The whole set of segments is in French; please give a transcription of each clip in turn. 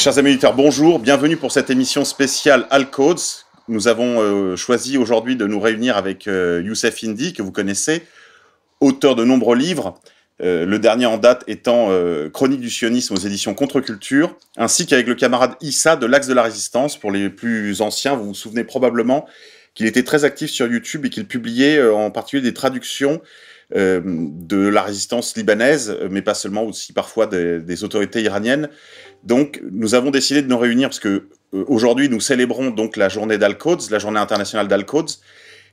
Chers amis auditeurs, bonjour, bienvenue pour cette émission spéciale Alcodes. Nous avons euh, choisi aujourd'hui de nous réunir avec euh, Youssef Indy, que vous connaissez, auteur de nombreux livres, euh, le dernier en date étant Chronique du sionisme aux éditions Contre-Culture, ainsi qu'avec le camarade Issa de l'Axe de la Résistance. Pour les plus anciens, vous vous souvenez probablement qu'il était très actif sur YouTube et qu'il publiait en particulier des traductions de la résistance libanaise, mais pas seulement, aussi parfois des autorités iraniennes. Donc, nous avons décidé de nous réunir parce que euh, aujourd'hui, nous célébrons donc la journée d'Al-Quds, la journée internationale d'Al-Quds.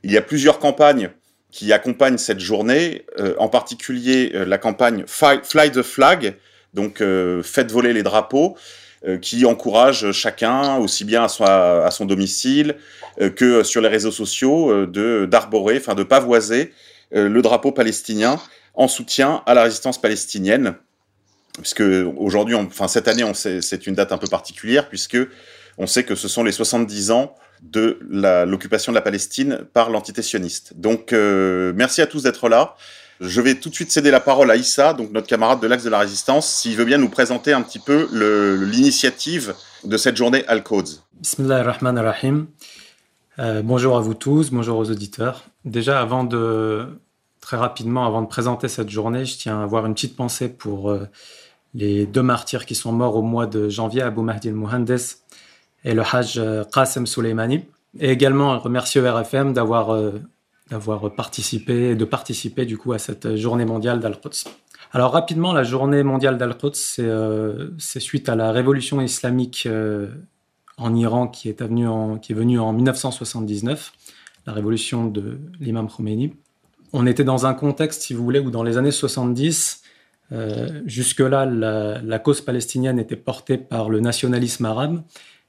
Il y a plusieurs campagnes qui accompagnent cette journée, euh, en particulier euh, la campagne Fly, the Flag, donc euh, faites voler les drapeaux, euh, qui encourage chacun, aussi bien à son, à son domicile euh, que sur les réseaux sociaux, de d'arborer, enfin de pavoiser le drapeau palestinien en soutien à la résistance palestinienne puisque aujourd'hui, enfin cette année, c'est une date un peu particulière puisque on sait que ce sont les 70 ans de l'occupation de la Palestine par l'entité sioniste. Donc, euh, merci à tous d'être là. Je vais tout de suite céder la parole à Issa, donc notre camarade de l'Axe de la Résistance, s'il veut bien nous présenter un petit peu l'initiative de cette journée Al-Quds. Bismillah ar-Rahman ar-Rahim. Euh, bonjour à vous tous, bonjour aux auditeurs. Déjà, avant de, très rapidement, avant de présenter cette journée, je tiens à avoir une petite pensée pour euh, les deux martyrs qui sont morts au mois de janvier, Abu Mahdi al-Muhandes et le Hajj euh, Qasem Soleimani. Et également remercier RFM d'avoir euh, d'avoir participé, de participer du coup à cette journée mondiale d'Al-Quds. Alors rapidement, la journée mondiale d'Al-Quds, c'est euh, suite à la révolution islamique en Iran qui est, venue en, qui est venue en 1979, la révolution de l'imam Khomeini. On était dans un contexte, si vous voulez, où dans les années 70, euh, jusque-là, la, cause palestinienne était portée par le nationalisme arabe.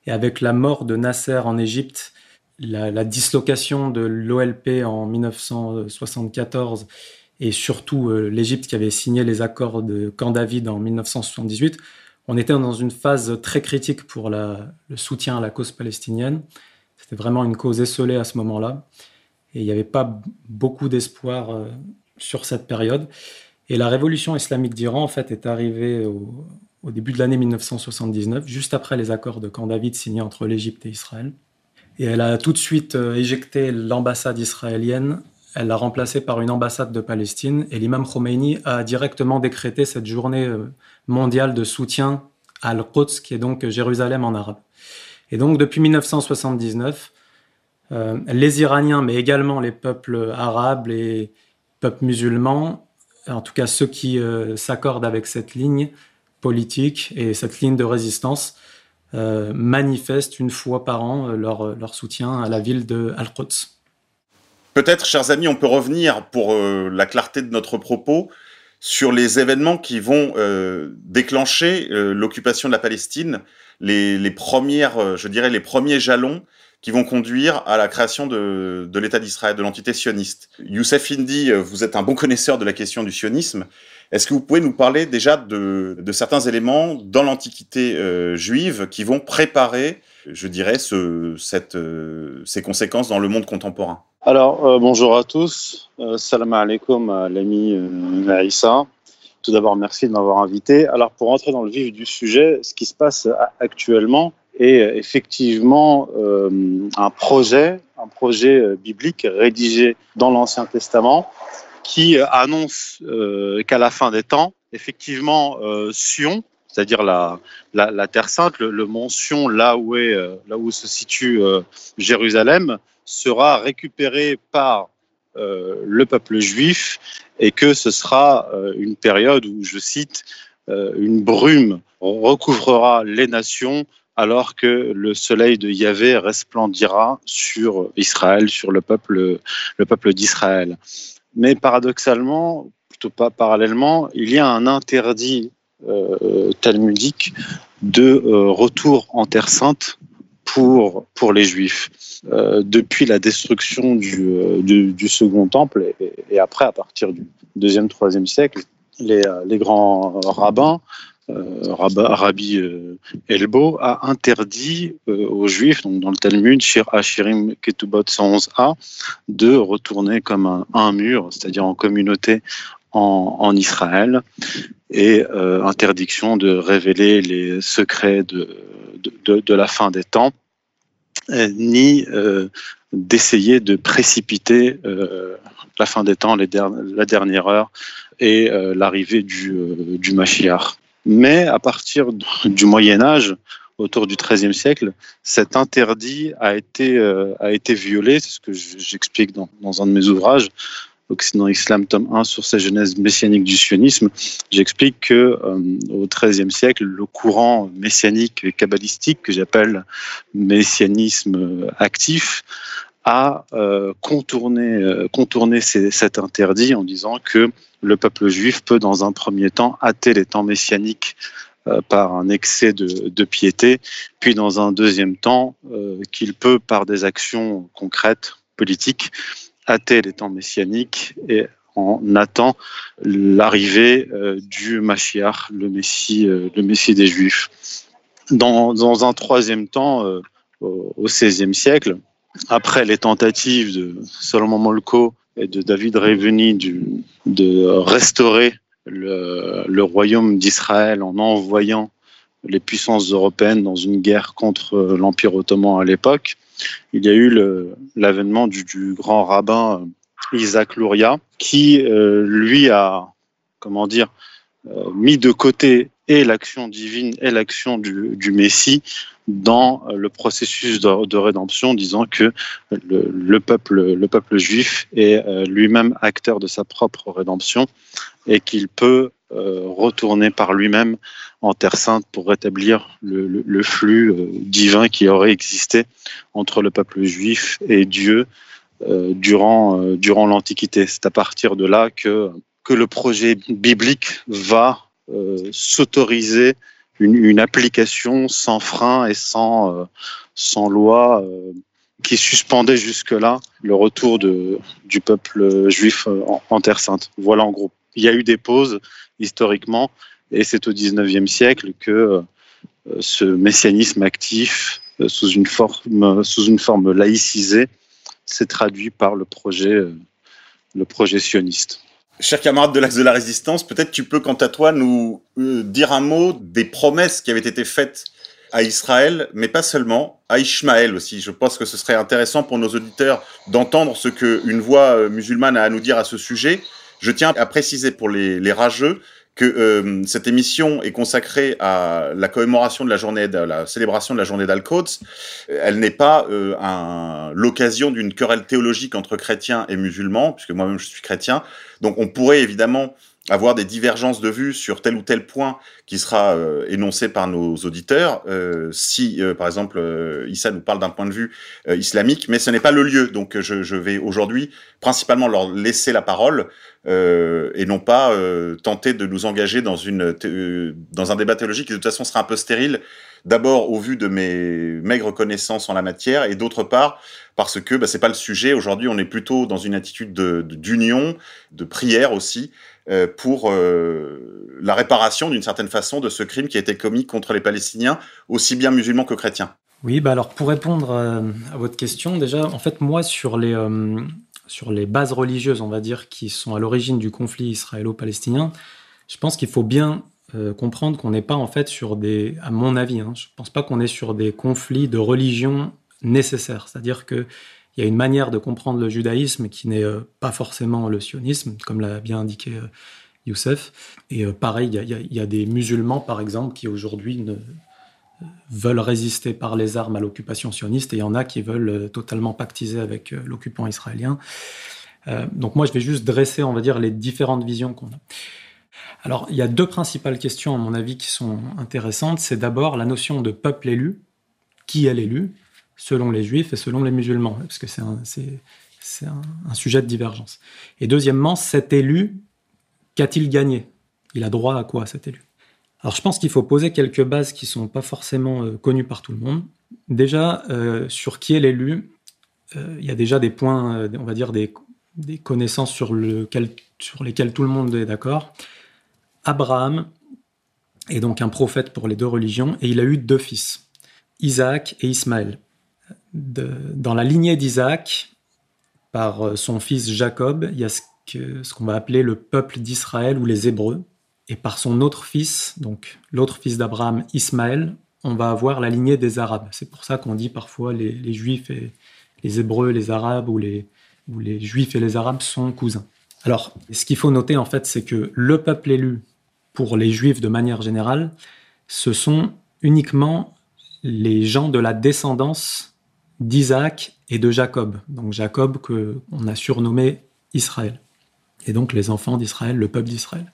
Et avec la mort de Nasser en Égypte, la, dislocation de l'OLP en 1974 et surtout euh, l'Égypte qui avait signé les accords de Camp David en 1978, on était dans une phase très critique pour le soutien à la cause palestinienne. C'était vraiment une cause esselée à ce moment-là. Et il n'y avait pas beaucoup d'espoir euh, sur cette période. Et la révolution islamique d'Iran, en fait, est arrivée au, début de l'année 1979, juste après les accords de Camp David signés entre l'Égypte et Israël. Et elle a tout de suite euh, éjecté l'ambassade israélienne. Elle l'a remplacée par une ambassade de Palestine. Et l'imam Khomeini a directement décrété cette journée euh, mondiale de soutien à Al-Quds, qui est donc Jérusalem en arabe. Et donc, depuis 1979, euh, les Iraniens, mais également les peuples arabes, les peuples musulmans, en tout cas ceux qui euh, s'accordent avec cette ligne politique et cette ligne de résistance, euh, manifestent une fois par an euh, leur, soutien à la ville de Al-Quds. Peut-être, chers amis, on peut revenir pour la clarté de notre propos sur les événements qui vont déclencher l'occupation de la Palestine, les, premières, je dirais, les premiers jalons qui vont conduire à la création de, de l'État d'Israël, de l'entité sioniste. Youssef Indy, euh, vous êtes un bon connaisseur de la question du sionisme. Est-ce que vous pouvez nous parler déjà de, de certains éléments dans l'Antiquité euh, juive qui vont préparer, je dirais, ce, cette, euh, ces conséquences dans le monde contemporain? Alors, bonjour à tous. Salam alaikum l'ami Aïssa. Tout d'abord, merci de m'avoir invité. Alors, pour entrer dans le vif du sujet, ce qui se passe actuellement est euh, effectivement euh, un projet, un projet euh, biblique rédigé dans l'Ancien Testament qui annonce qu'à la fin des temps, effectivement, Sion, c'est-à-dire la, Terre Sainte, le, le mont Sion, là où, est, là où se situe Jérusalem, sera récupéré par le peuple juif et que ce sera une période où, je cite, une brume recouvrera les nations alors que le soleil de Yahvé resplendira sur Israël, sur le peuple, le peuple d'Israël. Mais paradoxalement, plutôt pas parallèlement, il y a un interdit euh, talmudique de euh, retour en Terre Sainte pour, pour les Juifs. Euh, depuis la destruction du, du, Second Temple et, et, après, à partir du deuxième, troisième siècle, les, les grands rabbins, Rabbi euh, Elbo, a interdit euh, aux Juifs, donc dans le Talmud, Shir Hashirim Ketubot 111a, de retourner comme un, mur, c'est-à-dire en communauté en, Israël, et euh, interdiction de révéler les secrets de, la fin des temps ni euh, d'essayer de précipiter euh, la fin des temps, la dernière heure et euh, l'arrivée du, du Mashiach. Mais à partir du Moyen Âge, autour du XIIIe siècle, cet interdit a été, a été violé, c'est ce que j'explique dans, dans un de mes ouvrages, Occident Islam, tome 1, sur sa genèse messianique du sionisme, j'explique que euh, au XIIIe siècle, le courant messianique et kabbalistique, que j'appelle messianisme actif, a euh, contourné, euh, cet interdit en disant que le peuple juif peut, dans un premier temps, hâter les temps messianiques euh, par un excès de, piété, puis dans un deuxième temps, euh, qu'il peut, par des actions concrètes, politiques, hâter les temps messianiques et en attend l'arrivée du Mashiach, le Messie, des Juifs. Dans, dans un troisième temps, au XVIe siècle, après les tentatives de Solomon Molko et de David Reveni de restaurer le, royaume d'Israël en envoyant les puissances européennes dans une guerre contre l'Empire ottoman à l'époque, il y a eu l'avènement du, grand rabbin Isaac Luria, qui euh, lui a, comment dire, euh, mis de côté et l'action divine et l'action du, Messie dans le processus de, de rédemption, disant que le, le, peuple, le peuple juif est euh, lui-même acteur de sa propre rédemption et qu'il peut euh, retourner par lui-même en Terre Sainte pour rétablir le, flux euh, divin qui aurait existé entre le peuple juif et Dieu euh, durant, euh, durant l'Antiquité. C'est à partir de là que, que le projet biblique va euh, s'autoriser une, application sans frein et sans, euh, sans loi qui suspendait jusque-là le retour du peuple juif en, Terre Sainte. Voilà en gros. Il y a eu des pauses historiquement, et c'est au XIXe siècle que euh, ce messianisme actif, euh, sous une forme, sous une forme laïcisée, s'est traduit par le projet, euh, le projet sioniste. Chers camarades de l'Axe de la Résistance, peut-être tu peux, quant à toi, nous euh, dire un mot des promesses qui avaient été faites à Israël, mais pas seulement, à Ishmaël aussi. Je pense que ce serait intéressant pour nos auditeurs d'entendre ce qu'une voix musulmane a à nous dire à ce sujet. Je tiens à préciser pour les rageux que euh, cette émission est consacrée à la commémoration de la journée, de la célébration de la journée d'Al-Quds. Elle n'est pas euh, l'occasion d'une querelle théologique entre chrétiens et musulmans, puisque moi-même je suis chrétien. Donc on pourrait évidemment avoir des divergences de vues sur tel ou tel point qui sera euh, énoncé par nos auditeurs, euh, si euh, par exemple euh, Issa nous parle d'un point de vue euh, islamique, mais ce n'est pas le lieu. Donc je, je vais aujourd'hui principalement leur laisser la parole euh, et non pas tenter de nous engager dans, une dans un débat théologique qui de toute façon sera un peu stérile, d'abord au vu de mes maigres connaissances en la matière, et d'autre part parce que bah, c'est pas le sujet. Aujourd'hui, on est plutôt dans une attitude d'union, de, prière aussi, euh, pour euh, la réparation d'une certaine façon de ce crime qui a été commis contre les Palestiniens, aussi bien musulmans que chrétiens. Oui, bah alors pour répondre à, votre question, déjà, en fait, moi, sur les, euh, sur les bases religieuses, on va dire, qui sont à l'origine du conflit israélo-palestinien, je pense qu'il faut bien euh, comprendre qu'on n'est pas en fait sur des, à mon avis, hein, je pense pas qu'on est sur des conflits de religion nécessaires. C'est-à-dire que il y a une manière de comprendre le judaïsme qui n'est euh, pas forcément le sionisme, comme l'a bien indiqué euh, Youssef. Et pareil, il y, a, des musulmans, par exemple, qui aujourd'hui ne veulent résister par les armes à l'occupation sioniste, et il y en a qui veulent totalement pactiser avec l'occupant israélien. donc moi, je vais juste dresser, on va dire, les différentes visions qu'on a. Alors, il y a deux principales questions, à mon avis, qui sont intéressantes. C'est d'abord la notion de peuple élu. Qui est l'élu selon les juifs et selon les musulmans, parce que c'est un, un, un, sujet de divergence. Et deuxièmement, cet élu, qu'a-t-il gagné? Il a droit à quoi cet élu? Alors je pense qu'il faut poser quelques bases qui sont pas forcément euh, connues par tout le monde. Déjà, euh, sur qui est l'élu, euh, il y a déjà des points, on va dire des, connaissances sur, lequel, lesquelles tout le monde est d'accord. Abraham est donc un prophète pour les deux religions et il a eu deux fils, Isaac et Ismaël. Dans la lignée d'Isaac, par son fils Jacob, il y a ce qu'on va appeler le peuple d'Israël ou les Hébreux. Et par son autre fils, donc l'autre fils d'Abraham, Ismaël, on va avoir la lignée des Arabes. C'est pour ça qu'on dit parfois les, Juifs et les Hébreux, les Arabes ou les, ou les Juifs et les Arabes sont cousins. Alors, ce qu'il faut noter en fait, c'est que le peuple élu pour les Juifs de manière générale, ce sont uniquement les gens de la descendance d'Isaac et de Jacob. Donc Jacob que on a surnommé Israël. Et donc les enfants d'Israël, le peuple d'Israël.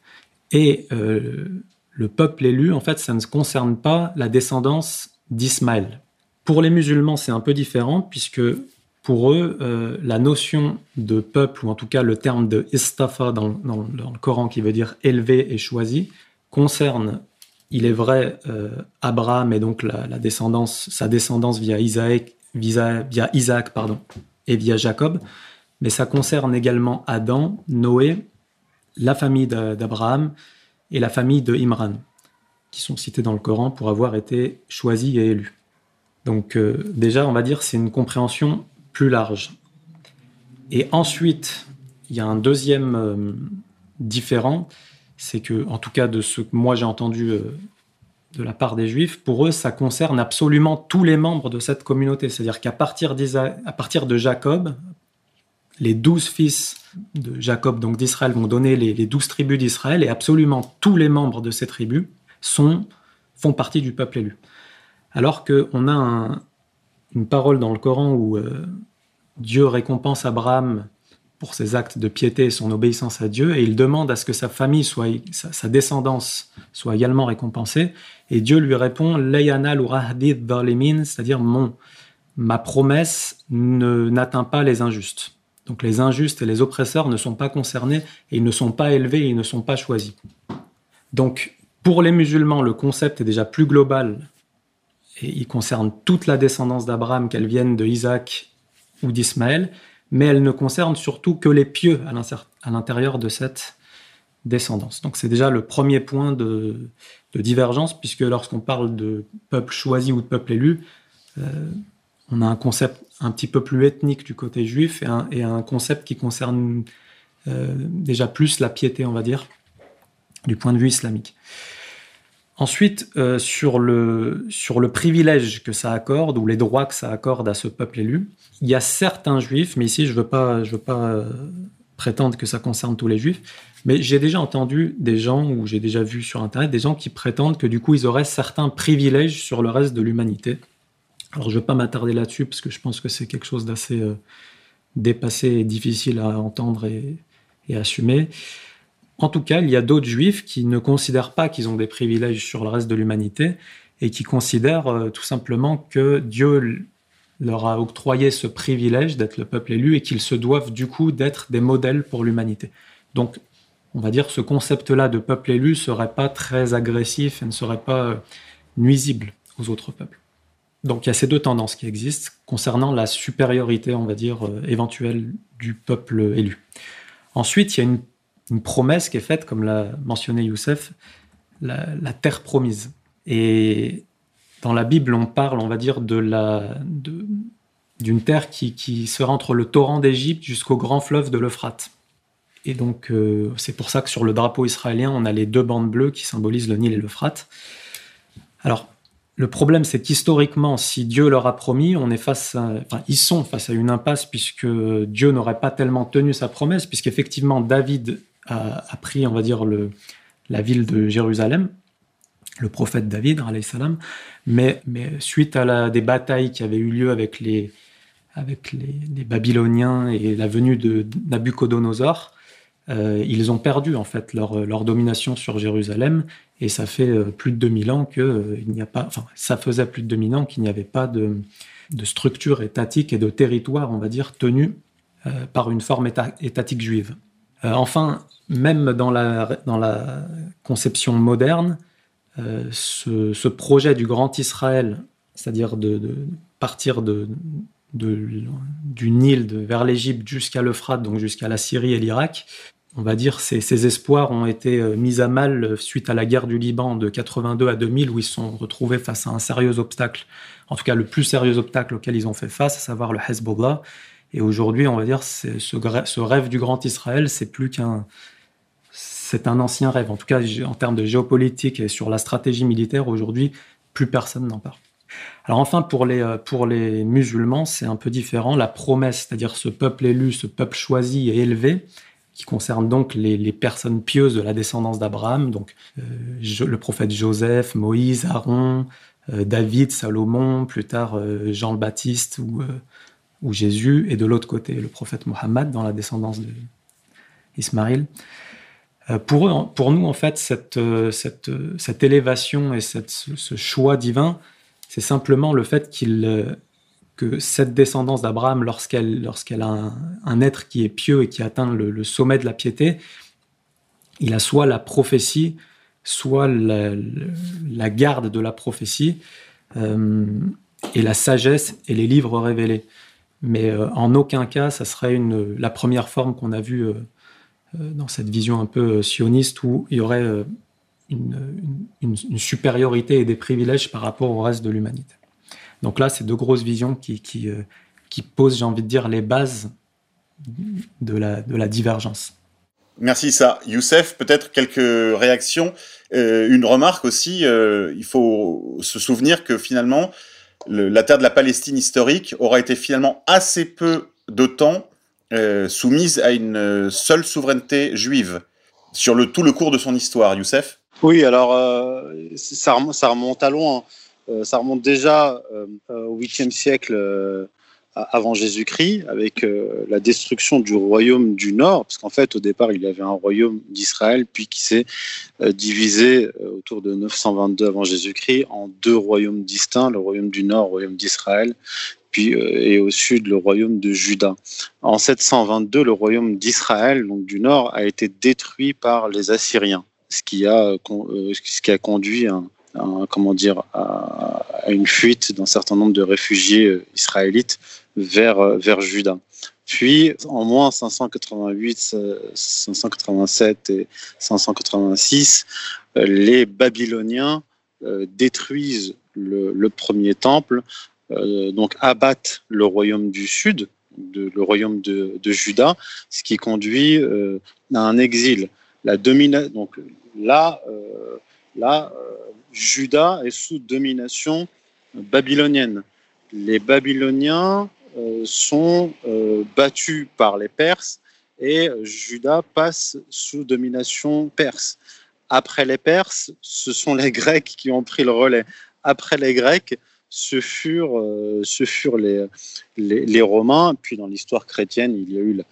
Et euh, le peuple élu, en fait, ça ne concerne pas la descendance d'Ismaël. Pour les musulmans, c'est un peu différent, puisque pour eux, euh, la notion de peuple, ou en tout cas le terme de istafa dans, le Coran qui veut dire élevé et choisi, concerne, il est vrai, euh, Abraham et donc la descendance, sa descendance via Isaac, via, via Isaac pardon, et via Jacob, mais ça concerne également Adam, Noé, la famille d'A- d'Abraham et la famille de Imran, qui sont cités dans le Coran pour avoir été choisis et élus. Donc euh, déjà, on va dire c'est une compréhension plus large. Et ensuite, il y a un deuxième euh, différent, c'est que, en tout cas de ce que moi j'ai entendu euh, de la part des Juifs, pour eux, ça concerne absolument tous les membres de cette communauté. C'est-à-dire qu'à partir, partir de Jacob, les douze fils de Jacob, donc d'Israël, vont donner les, douze tribus d'Israël, et absolument tous les membres de ces tribus sont, font partie du peuple élu. Alors qu'on a un- une parole dans le Coran où euh, Dieu récompense Abraham pour ses actes de piété et son obéissance à Dieu, et il demande à ce que sa famille, soit, sa, descendance, soit également récompensée. Et Dieu lui répond Layana l'urahdi dhalimin, c'est-à-dire mon, ma promesse n'atteint pas les injustes. Donc les injustes et les oppresseurs ne sont pas concernés et ils ne sont pas élevés et ils ne sont pas choisis. Donc pour les musulmans, le concept est déjà plus global et il concerne toute la descendance d'Abraham, qu'elle vienne de Isaac ou d'Ismaël, mais elle ne concerne surtout que les pieux à l'intérieur de cette descendance. Donc c'est déjà le premier point de, de divergence, puisque lorsqu'on parle de peuple choisi ou de peuple élu, euh, on a un concept un petit peu plus ethnique du côté juif et un, concept qui concerne euh, déjà plus la piété, on va dire, du point de vue islamique. Ensuite, euh, sur, le, sur le privilège que ça accorde ou les droits que ça accorde à ce peuple élu, il y a certains juifs, mais ici je ne veux pas, je veux pas euh, prétendre que ça concerne tous les juifs, mais j'ai déjà entendu des gens, ou j'ai déjà vu sur Internet, des gens qui prétendent que du coup ils auraient certains privilèges sur le reste de l'humanité. Alors je ne vais pas m'attarder là-dessus parce que je pense que c'est quelque chose d'assez euh, dépassé et difficile à entendre et, et assumer. En tout cas, il y a d'autres juifs qui ne considèrent pas qu'ils ont des privilèges sur le reste de l'humanité et qui considèrent euh, tout simplement que Dieu leur a octroyé ce privilège d'être le peuple élu et qu'ils se doivent du coup d'être des modèles pour l'humanité. Donc, on va dire ce concept-là de peuple élu serait pas très agressif et ne serait pas euh, nuisible aux autres peuples. Donc il y a ces deux tendances qui existent concernant la supériorité, on va dire, euh, éventuelle du peuple élu. Ensuite, il y a une, promesse qui est faite, comme l'a mentionné Youssef, la, terre promise. Et dans la Bible, on parle, on va dire, de la, d'une terre qui, qui sera entre le torrent d'Égypte jusqu'au grand fleuve de l'Euphrate. Et donc, euh, c'est pour ça que sur le drapeau israélien, on a les deux bandes bleues qui symbolisent le Nil et l'Euphrate. Alors, le problème, c'est qu'historiquement, si Dieu leur a promis, on est face à, enfin, ils sont face à une impasse puisque Dieu n'aurait pas tellement tenu sa promesse, puisqu'effectivement, David a, pris, on va dire, la ville de Jérusalem, le prophète David, salam, mais, mais suite à des batailles qui avaient eu lieu avec les, avec les, les Babyloniens et la venue de Nabucodonosor, euh, ils ont perdu en fait leur, domination sur Jérusalem et ça fait euh, plus de 2000 ans que euh, il n'y a pas, enfin ça faisait plus de 2000 ans qu'il n'y avait pas de, structure étatique et de territoire, on va dire, tenu par une forme éta- étatique juive. enfin, même dans la, conception moderne, ce, projet du grand Israël, c'est-à-dire de, de, partir de, du Nil vers l'Égypte jusqu'à l'Euphrate, donc jusqu'à la Syrie et l'Irak, on va dire ces, ces espoirs ont été mis à mal suite à la guerre du Liban de 82 à 2000, où ils sont retrouvés face à un sérieux obstacle, en tout cas le plus sérieux obstacle auquel ils ont fait face, à savoir le Hezbollah. Et aujourd'hui, on va dire, ce, ce rêve du grand Israël, c'est plus qu'un c'est un ancien rêve. En tout cas, en termes de géopolitique et sur la stratégie militaire, aujourd'hui, plus personne n'en parle. Alors enfin, pour les, euh, pour les musulmans, c'est un peu différent. La promesse, c'est-à-dire ce peuple élu, ce peuple choisi et élevé, qui concerne donc les, personnes pieuses de la descendance d'Abraham, donc euh, le prophète Joseph, Moïse, Aaron, euh, David, Salomon, plus tard euh, Jean le Baptiste ou, Jésus, et de l'autre côté le prophète Mohammed dans la descendance d'Ismaël. Euh, pour, eux, pour nous, en fait, cette, élévation et cette, ce choix divin, c'est simplement le fait qu'il, que cette descendance d'Abraham, lorsqu'elle, a un, être qui est pieux et qui atteint le, sommet de la piété, il a soit la prophétie, soit la, garde de la prophétie, euh, et la sagesse et les livres révélés. Mais euh, en aucun cas, ça serait une, la première forme qu'on a vue euh, dans cette vision un peu sioniste où il y aurait une, une, supériorité et des privilèges par rapport au reste de l'humanité. Donc là, c'est deux grosses visions qui, qui, qui posent, j'ai envie de dire, les bases de la, de la divergence. Merci ça. Youssef, peut-être quelques réactions. Euh, une remarque aussi, euh, il faut se souvenir que finalement, le, la terre de la Palestine historique aura été finalement assez peu de temps euh, soumise à une seule souveraineté juive sur le, tout le cours de son histoire, Youssef? Oui, alors euh, ça, remonte, à loin. Euh, ça remonte déjà euh, au 8e siècle avant Jésus-Christ, avec la destruction du royaume du Nord, parce qu'en fait, au départ, il y avait un royaume d'Israël, puis qui s'est divisé autour de 922 avant Jésus-Christ en deux royaumes distincts, le royaume du Nord, le royaume d'Israël, puis euh, et au sud le royaume de Juda. En 722, le royaume d'Israël, donc du nord, a été détruit par les Assyriens, ce qui a, euh, ce qui a conduit à, comment dire, à, une fuite d'un certain nombre de réfugiés euh, israélites vers, vers Juda. Puis, en moins 588, 587 et 586, les Babyloniens détruisent le, premier temple euh, donc abattent le royaume du sud, le royaume de, Juda, ce qui conduit euh, à un exil. La donc là, euh, là euh, Juda est sous domination babylonienne. Les Babyloniens euh, sont euh, battus par les Perses et Juda passe sous domination perse. Après les Perses, ce sont les Grecs qui ont pris le relais. Après les Grecs, ce furent, ce furent les, les, Romains. Puis dans l'histoire chrétienne, il y a eu la,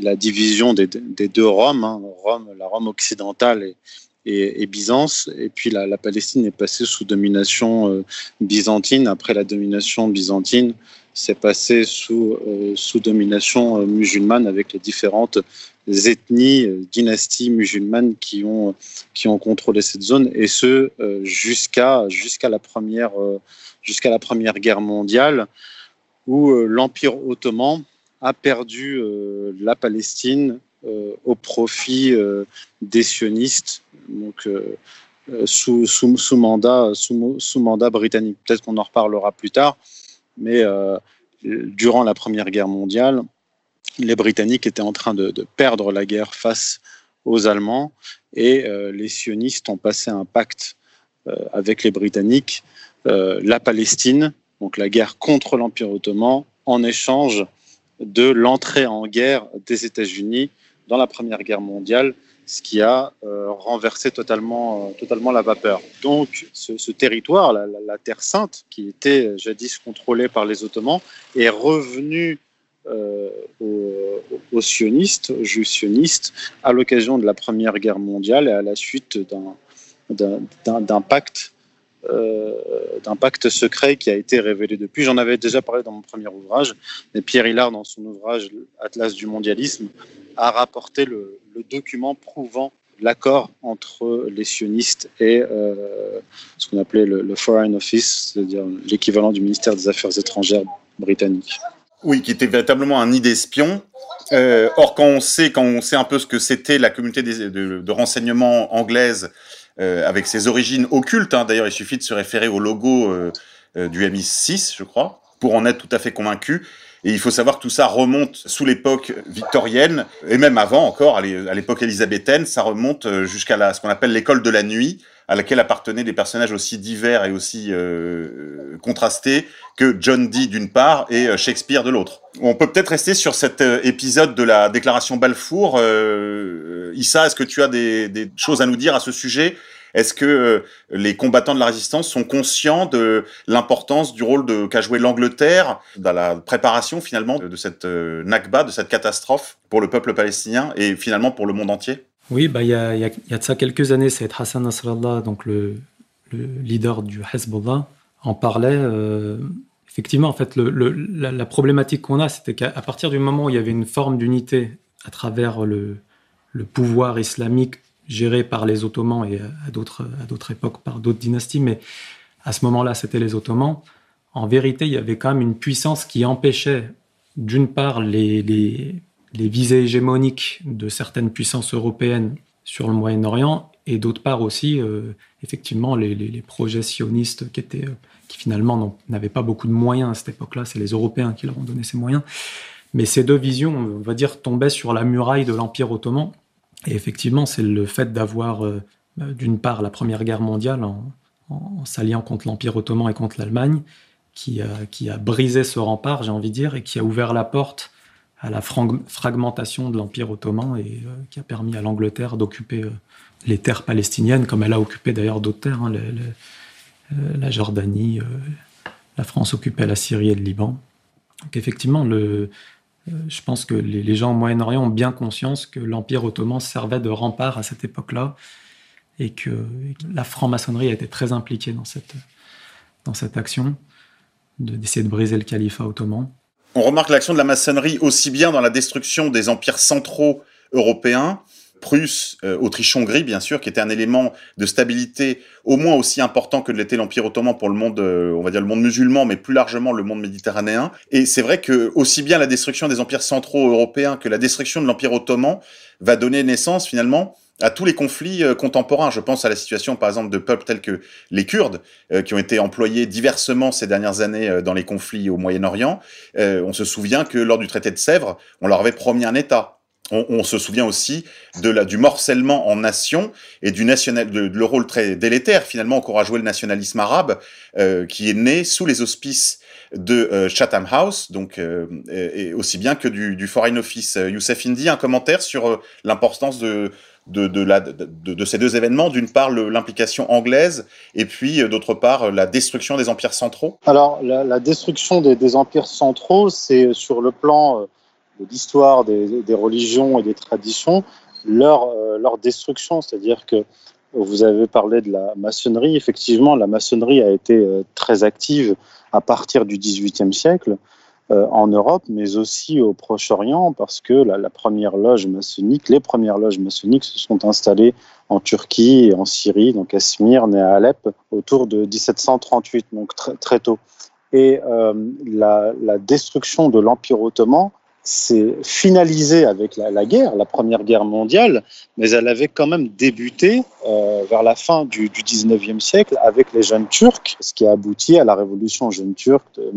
la division des, des, deux Roms, hein, Rome, la Rome occidentale et, et, Byzance. Et puis la, Palestine est passée sous domination euh, byzantine. Après la domination byzantine, c'est passé sous, euh, sous domination euh, musulmane avec les différentes ethnies, dynasties musulmanes qui ont, qui ont contrôlé cette zone, et ce jusqu'à jusqu'à la première jusqu'à la Première Guerre mondiale, où l'Empire ottoman a perdu la Palestine au profit des sionistes, donc sous, sous, mandat, britannique. Peut-être qu'on en reparlera plus tard, mais durant la Première Guerre mondiale, les Britanniques étaient en train de, perdre la guerre face aux Allemands et euh, les sionistes ont passé un pacte euh, avec les Britanniques euh, la Palestine, donc la guerre contre l'Empire ottoman, en échange de l'entrée en guerre des États-Unis dans la Première Guerre mondiale, ce qui a euh, renversé totalement, euh, totalement la vapeur. Donc ce, territoire, la, Terre sainte, qui était jadis contrôlée par les Ottomans, est revenu euh, aux, aux, sionistes, aux juifs sionistes, à l'occasion de la Première Guerre mondiale et à la suite d'un pacte d'un pacte secret qui a été révélé depuis. J'en avais déjà parlé dans mon premier ouvrage, mais Pierre Hillard, dans son ouvrage Atlas du mondialisme, a rapporté le, document prouvant l'accord entre les sionistes et euh, ce qu'on appelait le, Foreign Office, c'est-à-dire l'équivalent du ministère des Affaires étrangères britannique. Oui, qui était véritablement un nid d'espions. Euh, or, quand on sait, quand on sait un peu ce que c'était la communauté de, de, renseignement anglaise, euh, avec ses origines occultes, hein, d'ailleurs, il suffit de se référer au logo euh, euh du MI6, je crois, pour en être tout à fait convaincu. Et il faut savoir que tout ça remonte sous l'époque victorienne, et même avant encore, à l'époque élisabéthaine, ça remonte euh, jusqu'à ce qu'on appelle l'école de la nuit, à laquelle appartenaient des personnages aussi divers et aussi euh, contrastés que John Dee d'une part et euh, Shakespeare de l'autre. On peut peut-être rester sur cet euh, épisode de la déclaration Balfour. Euh, Issa, est-ce que tu as des, des, choses à nous dire à ce sujet? Est-ce que les combattants de la résistance sont conscients de l'importance du rôle qu'a joué l'Angleterre dans la préparation finalement de, cette Nakba, de cette catastrophe pour le peuple palestinien et finalement pour le monde entier? Oui, bah, il y, a, de ça quelques années, c'est Hassan Nasrallah, donc le, le, leader du Hezbollah, en parlait. Euh, effectivement, en fait, la, problématique qu'on a, c'était qu'à partir du moment où il y avait une forme d'unité à travers le, pouvoir islamique géré par les Ottomans et à d'autres à d'autres époques par d'autres dynasties, mais à ce moment-là, c'était les Ottomans. En vérité, il y avait quand même une puissance qui empêchait, d'une part, les, les visées hégémoniques de certaines puissances européennes sur le Moyen-Orient, et d'autre part aussi, euh, effectivement, les, projets sionistes qui étaient, qui finalement n'avaient pas beaucoup de moyens à cette époque-là. C'est les Européens qui leur ont donné ces moyens. Mais ces deux visions, on va dire, tombaient sur la muraille de l'Empire ottoman et effectivement, c'est le fait d'avoir, euh, d'une part, la Première Guerre mondiale en, s'alliant contre l'Empire ottoman et contre l'Allemagne, qui qui a brisé ce rempart, j'ai envie de dire, et qui a ouvert la porte à la fragmentation de l'Empire ottoman et euh, qui a permis à l'Angleterre d'occuper euh, les terres palestiniennes, comme elle a occupé d'ailleurs d'autres terres, hein, euh, la Jordanie, la France occupait la Syrie et le Liban. Donc effectivement, je pense que les, gens au Moyen-Orient ont bien conscience que l'Empire ottoman servait de rempart à cette époque-là et que, la franc-maçonnerie a été très impliquée dans cette, dans cette action d'essayer de, de, briser le califat ottoman. On remarque l'action de la maçonnerie aussi bien dans la destruction des empires centraux européens, Prusse, euh, Autriche-Hongrie, bien sûr, qui était un élément de stabilité au moins aussi important que l'était l'Empire ottoman pour le monde, euh, on va dire le monde musulman, mais plus largement le monde méditerranéen. Et c'est vrai que aussi bien la destruction des empires centraux européens que la destruction de l'Empire ottoman va donner naissance finalement à tous les conflits euh, contemporains. Je pense à la situation, par exemple, de peuples tels que les Kurdes, euh, qui ont été employés diversement ces dernières années euh, dans les conflits au Moyen-Orient. On se souvient que lors du traité de Sèvres, on leur avait promis un État. On, se souvient aussi de la, du morcellement en nations et du national, de, le rôle très délétère finalement qu'aura joué le nationalisme arabe, qui est né sous les auspices de Chatham House, donc et aussi bien que du, du Foreign Office. Youssef Indy, un commentaire sur l'importance de, de, de, la, de, de, ces deux événements D'une part, l'implication anglaise, et puis d'autre part, la destruction des empires centraux Alors, la, destruction des, des, empires centraux, c'est sur le plan de l'histoire des, des, religions et des traditions, leur, euh, leur destruction. C'est-à-dire que vous avez parlé de la maçonnerie. Effectivement, la maçonnerie a été euh, très active à partir du XVIIIe siècle euh, en Europe, mais aussi au Proche-Orient, parce que la, première loge maçonnique, les premières loges maçonniques se sont installées en Turquie et en Syrie, donc à Smyrne et à Alep, autour de 1738, donc très, très tôt. Et euh, la, destruction de l'Empire ottoman s'est finalisée avec la, guerre, la Première Guerre mondiale, mais elle avait quand même débuté euh, vers la fin du, du 19e siècle avec les jeunes Turcs, ce qui a abouti à la révolution jeune turque de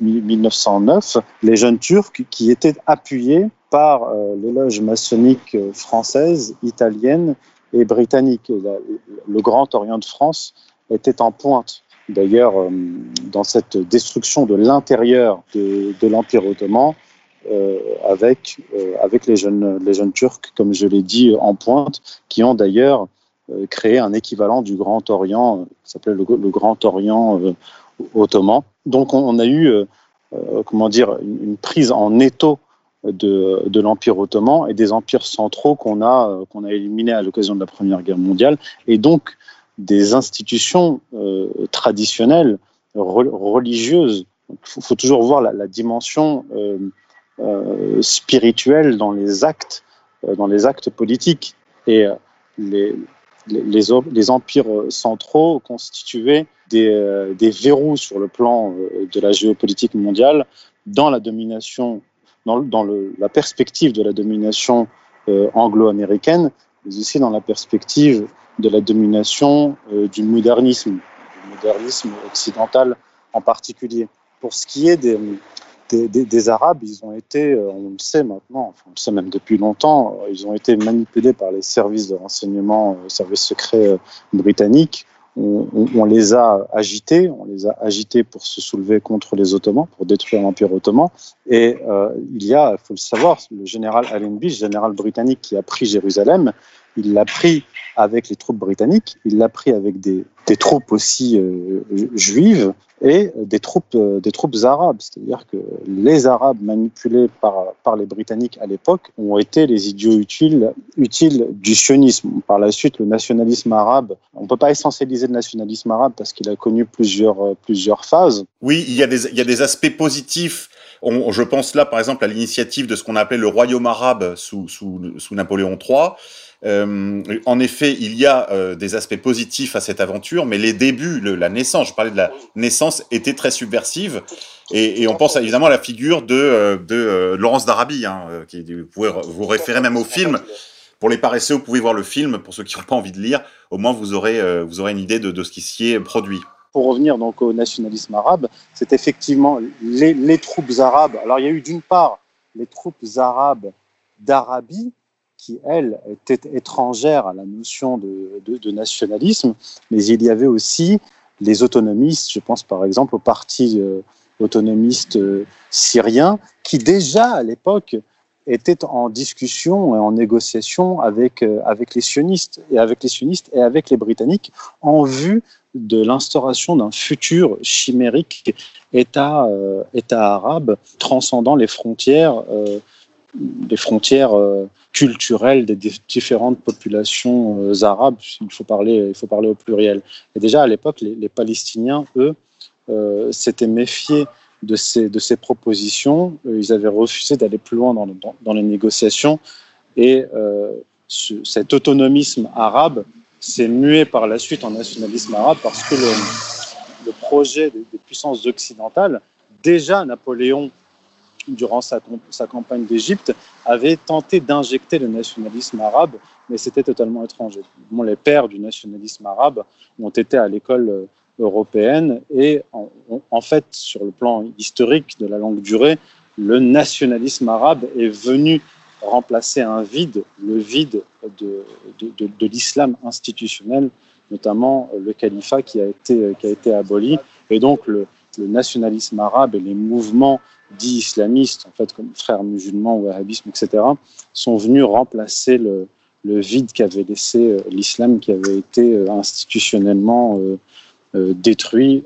1908-1909. Les jeunes Turcs qui étaient appuyés par euh, les loges maçonniques françaises, italiennes et britanniques. La, le Grand Orient de France était en pointe D'ailleurs, euh, dans cette destruction de l'intérieur de, l'Empire ottoman, euh, avec, euh, avec les, jeunes, les jeunes Turcs, comme je l'ai dit, en pointe, qui ont d'ailleurs créé un équivalent du Grand Orient, qui s'appelait le, Grand Orient ottoman. Donc on, on a eu, comment dire, une, une, prise en étau de, de l'Empire ottoman et des empires centraux qu'on a, qu'on a éliminés à l'occasion de la Première Guerre mondiale. Et donc, des institutions traditionnelles religieuses. Il faut, toujours voir la, dimension spirituelle dans les actes, dans les actes politiques. Et les, empires centraux constituaient des, verrous sur le plan de la géopolitique mondiale dans la domination, dans, la perspective de la domination euh, anglo-américaine, mais aussi dans la perspective de la domination euh, du modernisme, du modernisme occidental en particulier. Pour ce qui est des, des, Arabes, ils ont été, euh, on le sait maintenant, enfin, on le sait même depuis longtemps, ils ont été manipulés par les services de renseignement, services secrets britanniques on, les a agités, on les a agités pour se soulever contre les Ottomans, pour détruire l'Empire ottoman. Et euh, il y a, il faut le savoir, le général Allenby, général britannique qui a pris Jérusalem, il l'a pris avec les troupes britanniques, il l'a pris avec des, des troupes aussi euh, juives et des troupes, euh, des troupes arabes. C'est-à-dire que les Arabes manipulés par, par les Britanniques à l'époque ont été les idiots utiles, utiles du sionisme. Par la suite, le nationalisme arabe, on ne peut pas essentialiser le nationalisme arabe parce qu'il a connu plusieurs, euh, plusieurs phases. Oui, il y a des, il y a des aspects positifs je pense là, par exemple, à l'initiative de ce qu'on appelait le royaume arabe sous, sous Napoléon III. Euh, en effet, il y a euh, des aspects positifs à cette aventure, mais les débuts, la naissance, je parlais de la naissance, étaient très subversives. Et, on pense évidemment à la figure de, euh, de Laurence d'Arabie, hein, vous pouvez vous référer même au film. Pour les paresseux, vous pouvez voir le film. Pour ceux qui n'ont pas envie de lire, au moins vous aurez, une idée de, ce qui s'y est produit pour revenir donc au nationalisme arabe, c'est effectivement les, troupes arabes. Alors il y a eu d'une part les troupes arabes d'Arabie, qui, elles, étaient étrangères à la notion de, nationalisme, mais il y avait aussi les autonomistes, je pense par exemple au parti euh, autonomiste euh, syrien, qui déjà à l'époque était en discussion et en négociation avec, euh, avec les sionistes et avec les sionistes et avec les britanniques en vue de l'instauration d'un futur chimérique État, État arabe transcendant les frontières, les frontières euh, culturelles des différentes populations euh, arabes. Il faut, parler, il faut parler au pluriel. Et déjà à l'époque, les, les, Palestiniens, eux, euh, s'étaient méfiés de ces, de ces propositions. Ils avaient refusé d'aller plus loin dans, dans, les négociations. Et ce, cet autonomisme arabe s'est mué par la suite en nationalisme arabe parce que le, projet des, puissances occidentales, déjà Napoléon, durant sa, campagne d'Égypte, avait tenté d'injecter le nationalisme arabe, mais c'était totalement étranger. Bon, les pères du nationalisme arabe ont été à l'école euh, européenne et en, fait, sur le plan historique de la longue durée, le nationalisme arabe est venu remplacer un vide, le vide de, l'islam institutionnel, notamment le califat qui a été, qui a été aboli. Et donc le nationalisme arabe et les mouvements dits islamistes, en fait, comme frères musulmans, wahhabisme, etc., sont venus remplacer le, vide qu'avait laissé euh, l'islam qui avait été euh, institutionnellement euh, détruit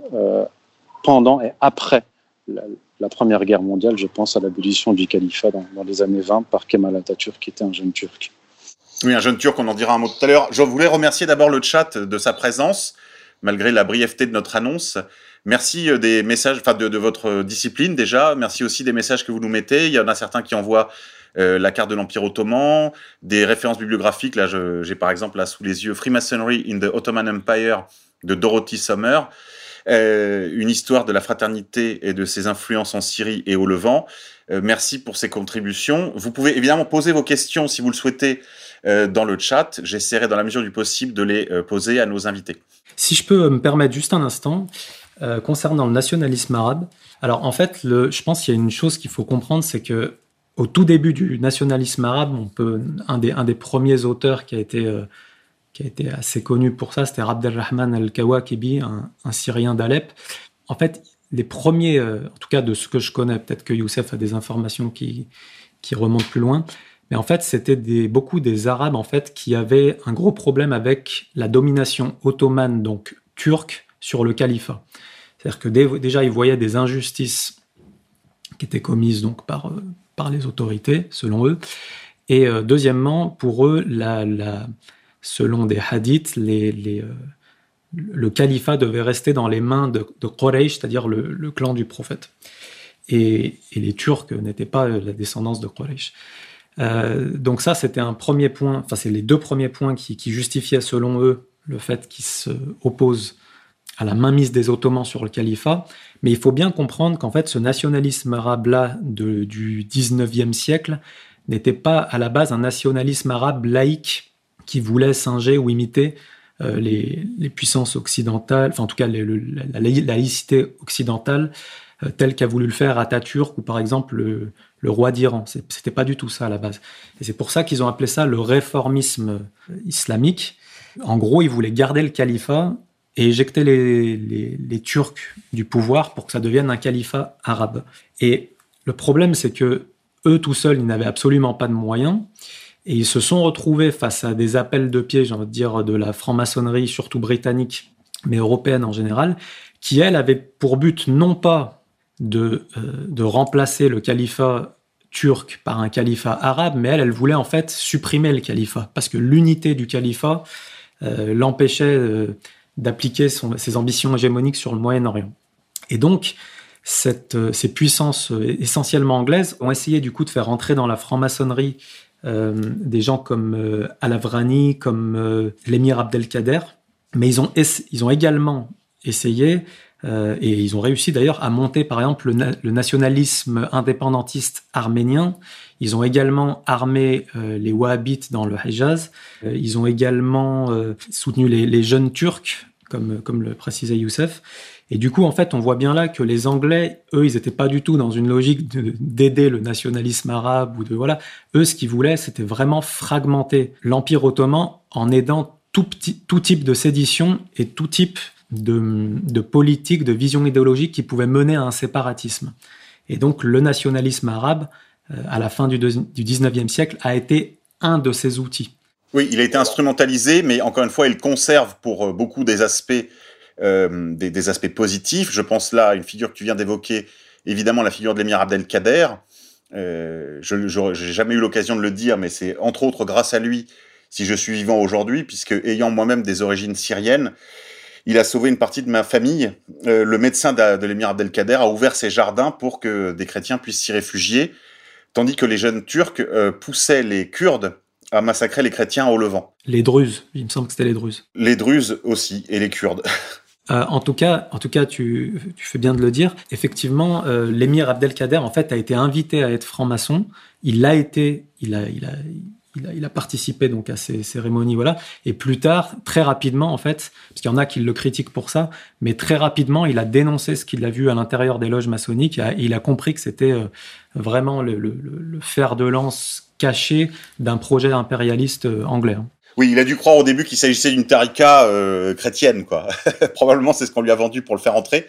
pendant et après la, la Première Guerre mondiale, je pense à l'abolition du califat dans, dans, les années 20 par Kemal Atatürk, qui était un jeune turc. Oui, un jeune turc, on en dira un mot tout à l'heure. Je voulais remercier d'abord le chat de sa présence, malgré la brièveté de notre annonce. Merci euh, des messages, enfin de, votre discipline déjà. Merci aussi des messages que vous nous mettez. Il y en a certains qui envoient euh, la carte de l'Empire ottoman, des références bibliographiques. Là, j'ai par exemple là sous les yeux Freemasonry in the Ottoman Empire de Dorothy Sommer euh, une histoire de la fraternité et de ses influences en Syrie et au Levant. Euh, merci pour ces contributions. Vous pouvez évidemment poser vos questions si vous le souhaitez euh, dans le chat. J'essaierai dans la mesure du possible de les euh, poser à nos invités. Si je peux me permettre juste un instant, euh, concernant le nationalisme arabe, alors en fait, je pense qu'il y a une chose qu'il faut comprendre, c'est que au tout début du nationalisme arabe, on peut, un, des, un des premiers auteurs qui a été euh, qui a été assez connu pour ça, c'était Abdelrahman al-Kawakibi, un, un, Syrien d'Alep. En fait, les premiers, euh, en tout cas de ce que je connais, peut-être que Youssef a des informations qui, qui remontent plus loin, mais en fait, c'était des, beaucoup des Arabes en fait qui avaient un gros problème avec la domination ottomane, donc turque, sur le califat. C'est-à-dire que dé, déjà, ils voyaient des injustices qui étaient commises donc par, euh, par les autorités, selon eux. Et euh, deuxièmement, pour eux, la, la, selon des hadiths, les, les, euh, le califat devait rester dans les mains de, de Quraysh, c'est-à-dire le, clan du prophète. Et, les Turcs n'étaient pas la descendance de Quraysh. Donc ça, c'était un premier point, enfin c'est les deux premiers points qui, justifiaient selon eux le fait qu'ils s'opposent à la mainmise des Ottomans sur le califat. Mais il faut bien comprendre qu'en fait, ce nationalisme arabe-là du 19e siècle n'était pas à la base un nationalisme arabe laïque qui voulait singer ou imiter euh, les, puissances occidentales, enfin en tout cas la, laïcité occidentale euh, telle qu'a voulu le faire Atatürk ou par exemple le, roi d'Iran. C'était pas du tout ça à la base. Et c'est pour ça qu'ils ont appelé ça le réformisme islamique. En gros, ils voulaient garder le califat et éjecter les, les, Turcs du pouvoir pour que ça devienne un califat arabe. Et le problème, c'est que eux tout seuls, ils n'avaient absolument pas de moyens. Et ils se sont retrouvés face à des appels de pied, j'ai envie de dire, de la franc-maçonnerie, surtout britannique, mais européenne en général, qui, elle, avait pour but non pas de, euh, de remplacer le califat turc par un califat arabe, mais elle, elle voulait en fait supprimer le califat, parce que l'unité du califat euh, l'empêchait euh, d'appliquer ses ambitions hégémoniques sur le Moyen-Orient. Et donc, cette, ces puissances essentiellement anglaises ont essayé du coup de faire entrer dans la franc-maçonnerie euh, des gens comme euh, Alavrani, comme euh, l'émir Abdelkader, mais ils ont, ils ont également essayé, et ils ont réussi d'ailleurs à monter par exemple le, nationalisme indépendantiste arménien. Ils ont également armé les Wahhabites dans le Hejaz. ils ont également soutenu les, jeunes Turcs, comme, comme le précisait Youssef. Et du coup, en fait, on voit bien là que les Anglais, eux, ils n'étaient pas du tout dans une logique d'aider le nationalisme arabe ou de voilà. Eux, ce qu'ils voulaient, c'était vraiment fragmenter l'Empire ottoman en aidant tout, petit, tout type de sédition et tout type de, de politique, de vision idéologique qui pouvait mener à un séparatisme. Et donc, le nationalisme arabe, euh, à la fin du, du 19e siècle, a été un de ces outils. Oui, il a été instrumentalisé, mais encore une fois, il conserve pour euh, beaucoup des aspects euh, des, aspects positifs. Je pense là à une figure que tu viens d'évoquer, évidemment la figure de l'émir Abdelkader. Euh, je n'ai jamais eu l'occasion de le dire, mais c'est entre autres grâce à lui si je suis vivant aujourd'hui, puisque ayant moi-même des origines syriennes, il a sauvé une partie de ma famille. Euh, le médecin de, de l'émir Abdelkader a ouvert ses jardins pour que des chrétiens puissent s'y réfugier, tandis que les jeunes Turcs poussaient les Kurdes à massacrer les chrétiens au Levant. Les Druzes, il me semble que c'était les Druzes. Les Druzes aussi, et les Kurdes. Euh, en tout cas, en tout cas, tu, fais bien de le dire. Effectivement, euh, l'émir Abdelkader, en fait, a été invité à être franc-maçon. Il l'a été, il a, il a, il a, participé donc à ces cérémonies, voilà. Et plus tard, très rapidement, en fait, parce qu'il y en a qui le critiquent pour ça, mais très rapidement, il a dénoncé ce qu'il a vu à l'intérieur des loges maçonniques. Il a compris que c'était euh, vraiment le, fer de lance caché d'un projet impérialiste anglais. Hein. Oui, il a dû croire au début qu'il s'agissait d'une tarika euh, chrétienne, quoi. Probablement, c'est ce qu'on lui a vendu pour le faire entrer.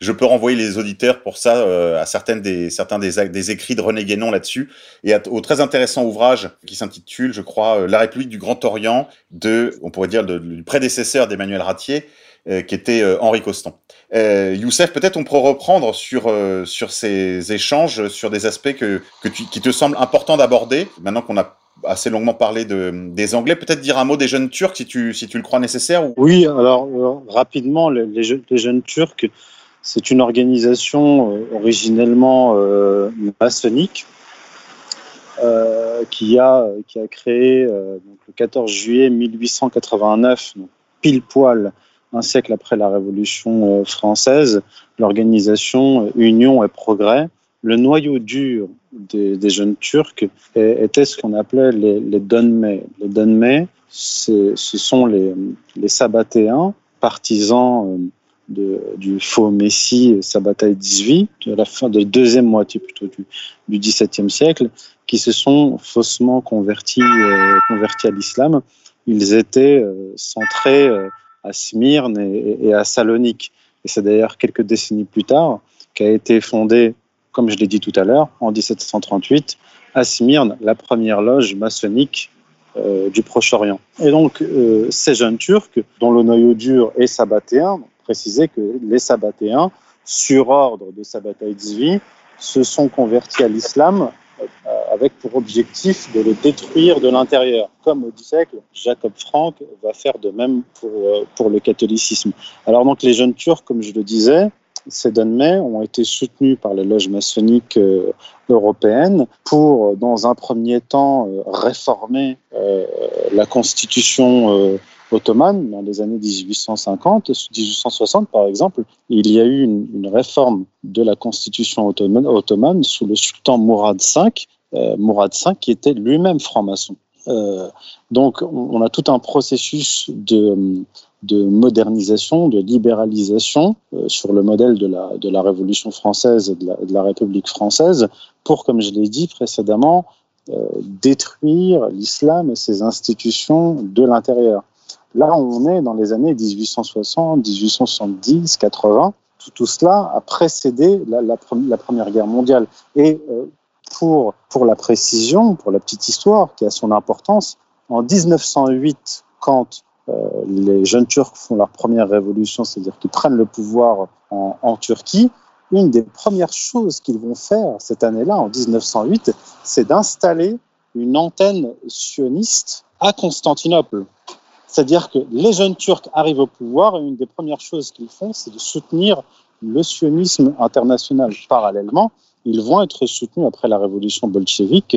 Je peux renvoyer les auditeurs pour ça euh, à certaines des, certains des, des écrits de René Guénon là-dessus et au très intéressant ouvrage qui s'intitule, je crois, euh, La République du Grand Orient de, on pourrait dire, du prédécesseur d'Emmanuel Ratier, qui était Henri Coston. Youssef, peut-être on pourrait reprendre sur sur ces échanges, sur des aspects que, que tu, qui te semblent importants d'aborder, maintenant qu'on a assez longuement parlé de, des Anglais. Peut-être dire un mot des jeunes Turcs si tu, si tu le crois nécessaire ou... Oui, alors euh, rapidement, les, les, jeunes Turcs, c'est une organisation euh, originellement euh, maçonnique qui, a, qui a créé le 14 juillet 1889, donc pile poil un siècle après la Révolution française, l'organisation Union et Progrès. Le noyau dur des, jeunes Turcs étaient ce qu'on appelait les, les. Les Donmei, ce sont les, les Sabbatéens, partisans euh, du faux Messie Sabbatai XVIII, de la fin de la deuxième moitié plutôt du, XVIIe siècle, qui se sont faussement convertis, euh, convertis à l'islam. Ils étaient euh, centrés à Smyrne et, et à Salonique. Et c'est d'ailleurs quelques décennies plus tard qu'a été fondée comme je l'ai dit tout à l'heure, en 1738, à Smyrne, la première loge maçonnique euh, du Proche-Orient. Et donc, euh, ces jeunes Turcs, dont le noyau dur est sabbatéen, précisaient que les sabbatéens, sur ordre de Sabbatai Tzvi, se sont convertis à l'islam avec pour objectif de le détruire de l'intérieur. Comme au siècle, Jacob Frank va faire de même pour, pour le catholicisme. Alors donc les jeunes Turcs, comme je le disais, ces Danmei ont été soutenus par les loges maçonniques euh, européennes pour, dans un premier temps, euh, réformer euh, la constitution ottomane dans les années 1850, 1860 par exemple. Il y a eu une, réforme de la constitution ottomane, sous le sultan Mourad V, Mourad V qui était lui-même franc-maçon. Euh, donc, on a tout un processus de, de modernisation, de libéralisation euh, sur le modèle de la, Révolution française et de la, de la République française pour, comme je l'ai dit précédemment, euh, détruire l'islam et ses institutions de l'intérieur. Là, on est dans les années 1860, 1870, 80. Tout, cela a précédé la, Première Guerre mondiale. Et euh, pour, pour la précision, pour la petite histoire qui a son importance, en 1908, quand euh, les jeunes Turcs font leur première révolution, c'est-à-dire qu'ils prennent le pouvoir en, en, Turquie, une des premières choses qu'ils vont faire cette année-là, en 1908, c'est d'installer une antenne sioniste à Constantinople. C'est-à-dire que les jeunes Turcs arrivent au pouvoir et une des premières choses qu'ils font, c'est de soutenir le sionisme international. Parallèlement, ils vont être soutenus après la révolution bolchevique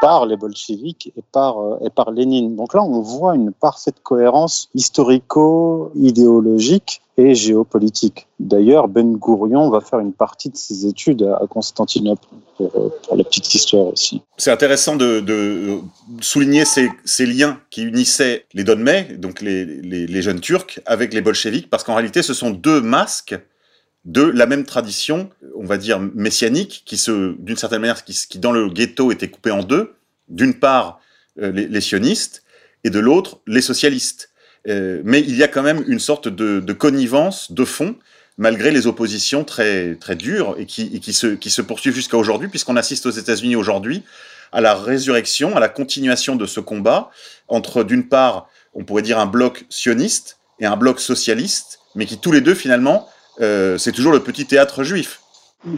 par les bolcheviks et par, euh, et par Lénine. Donc là, on voit une parfaite cohérence historico-idéologique et géopolitique. D'ailleurs, Ben Gourion va faire une partie de ses études à Constantinople, pour, euh, la petite histoire aussi. C'est intéressant de, de souligner ces, liens qui unissaient les Donmei, donc les, les, les jeunes Turcs, avec les bolcheviks, parce qu'en réalité, ce sont deux masques de la même tradition, on va dire messianique, qui se, d'une certaine manière, qui, dans le ghetto était coupé en deux. D'une part, euh, les, sionistes, et de l'autre, les socialistes. Euh, mais il y a quand même une sorte de, connivence de fond, malgré les oppositions très, très dures et qui, qui, se, qui se poursuivent jusqu'à aujourd'hui, puisqu'on assiste aux États-Unis aujourd'hui à la résurrection, à la continuation de ce combat entre, d'une part, on pourrait dire un bloc sioniste et un bloc socialiste, mais qui tous les deux, finalement, euh, c'est toujours le petit théâtre juif.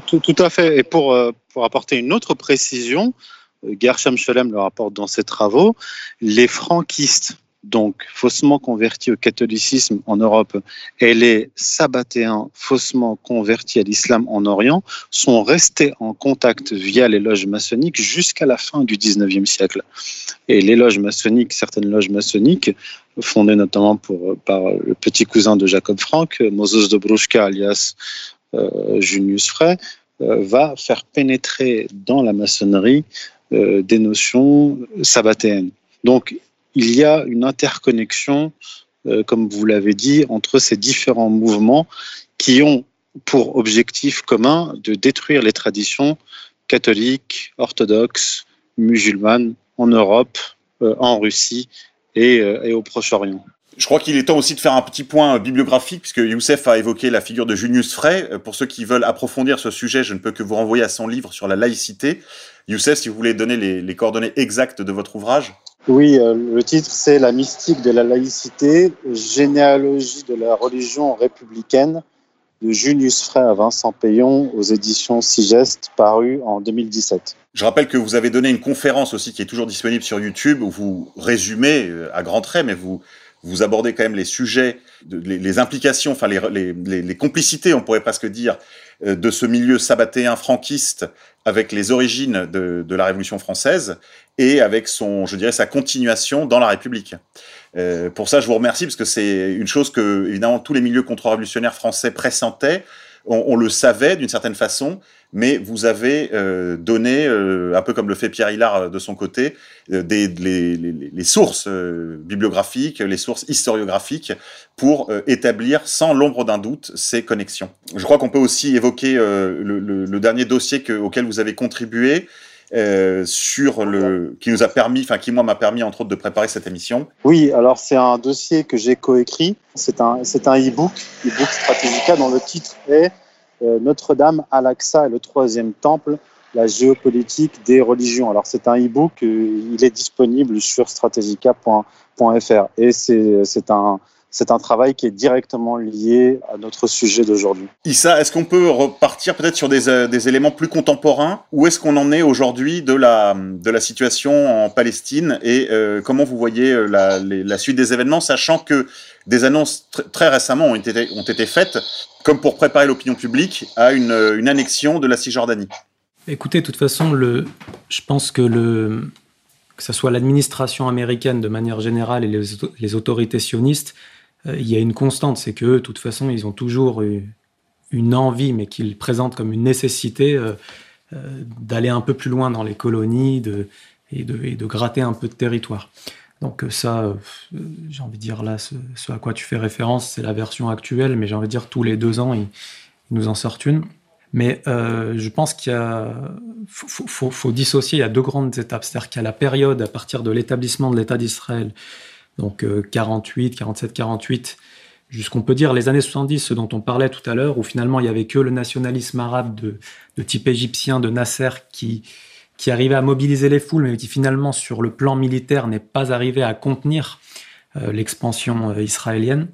Tout, à fait. Et pour, euh, pour, apporter une autre précision, euh, Gershom Scholem le rapporte dans ses travaux, les franquistes, donc faussement convertis au catholicisme en Europe, et les sabbatéens faussement convertis à l'islam en Orient, sont restés en contact via les loges maçonniques jusqu'à la fin du 19e siècle. Et les loges maçonniques, certaines loges maçonniques, fondées notamment par le petit cousin de Jacob Frank, Moses de Bruschka, alias euh, Junius Frey, euh, va faire pénétrer dans la maçonnerie euh, des notions sabbatéennes. Donc, il y a une interconnexion, euh, comme vous l'avez dit, entre ces différents mouvements qui ont pour objectif commun de détruire les traditions catholiques, orthodoxes, musulmanes en Europe, euh, en Russie et, euh, et au Proche-Orient. Je crois qu'il est temps aussi de faire un petit point bibliographique, puisque Youssef a évoqué la figure de Junius Frey. Pour ceux qui veulent approfondir ce sujet, je ne peux que vous renvoyer à son livre sur la laïcité. Youssef, si vous voulez donner les coordonnées exactes de votre ouvrage. Oui, euh, le titre c'est La mystique de la laïcité, généalogie de la religion républicaine de Junius Frey à Vincent Payon aux éditions Sigest, paru en 2017. Je rappelle que vous avez donné une conférence aussi qui est toujours disponible sur YouTube où vous résumez euh, à grands traits, mais vous, vous abordez quand même les sujets, les, implications, enfin les, les, complicités, on pourrait presque dire, de ce milieu sabbatéen franquiste avec les origines de, de, la Révolution française et avec son, je dirais, sa continuation dans la République. Euh, pour ça, je vous remercie parce que c'est une chose que, évidemment, tous les milieux contre-révolutionnaires français pressentaient. On, le savait d'une certaine façon, mais vous avez euh, donné, euh, un peu comme le fait Pierre Hillard euh, de son côté, des, les, sources bibliographiques, les sources historiographiques pour établir sans l'ombre d'un doute ces connexions. Je crois qu'on peut aussi évoquer le, dernier dossier que, auquel vous avez contribué, euh, sur le qui nous a permis, enfin qui moi m'a permis entre autres de préparer cette émission. Oui, alors c'est un dossier que j'ai coécrit. C'est un c'est un e-book, e-book Stratégica dont le titre est euh, Notre-Dame, Al-Aqsa et le troisième temple, la géopolitique des religions. Alors c'est un e-book, euh, il est disponible sur strategica.fr et c'est c'est un c'est un travail qui est directement lié à notre sujet d'aujourd'hui. Issa, est-ce qu'on peut repartir peut-être sur des, euh, des, éléments plus contemporains? Où est-ce qu'on en est aujourd'hui de la, de la situation en Palestine? Et euh, comment vous voyez euh, la, la, suite des événements, sachant que des annonces tr très récemment ont été, ont été faites, comme pour préparer l'opinion publique à une, une annexion de la Cisjordanie? Écoutez, de toute façon, le, je pense que le, que ce soit l'administration américaine de manière générale et les, autorités sionistes, il y a une constante, c'est que de toute façon, ils ont toujours eu une envie, mais qu'ils présentent comme une nécessité euh, euh, d'aller un peu plus loin dans les colonies et, de, gratter un peu de territoire. Donc ça, j'ai envie de dire là, ce, à quoi tu fais référence, c'est la version actuelle, mais j'ai envie de dire tous les deux ans, ils, nous en sortent une. Mais euh, je pense qu'il faut, dissocier, il y a deux grandes étapes. C'est-à-dire qu'il y a la période à partir de l'établissement de l'État d'Israël, donc euh, 48, 47, 48, jusqu'on peut dire les années 70, ce dont on parlait tout à l'heure, où finalement il y avait que le nationalisme arabe de, type égyptien de Nasser qui, qui arrivait à mobiliser les foules, mais qui finalement sur le plan militaire n'est pas arrivé à contenir euh, l'expansion euh, israélienne.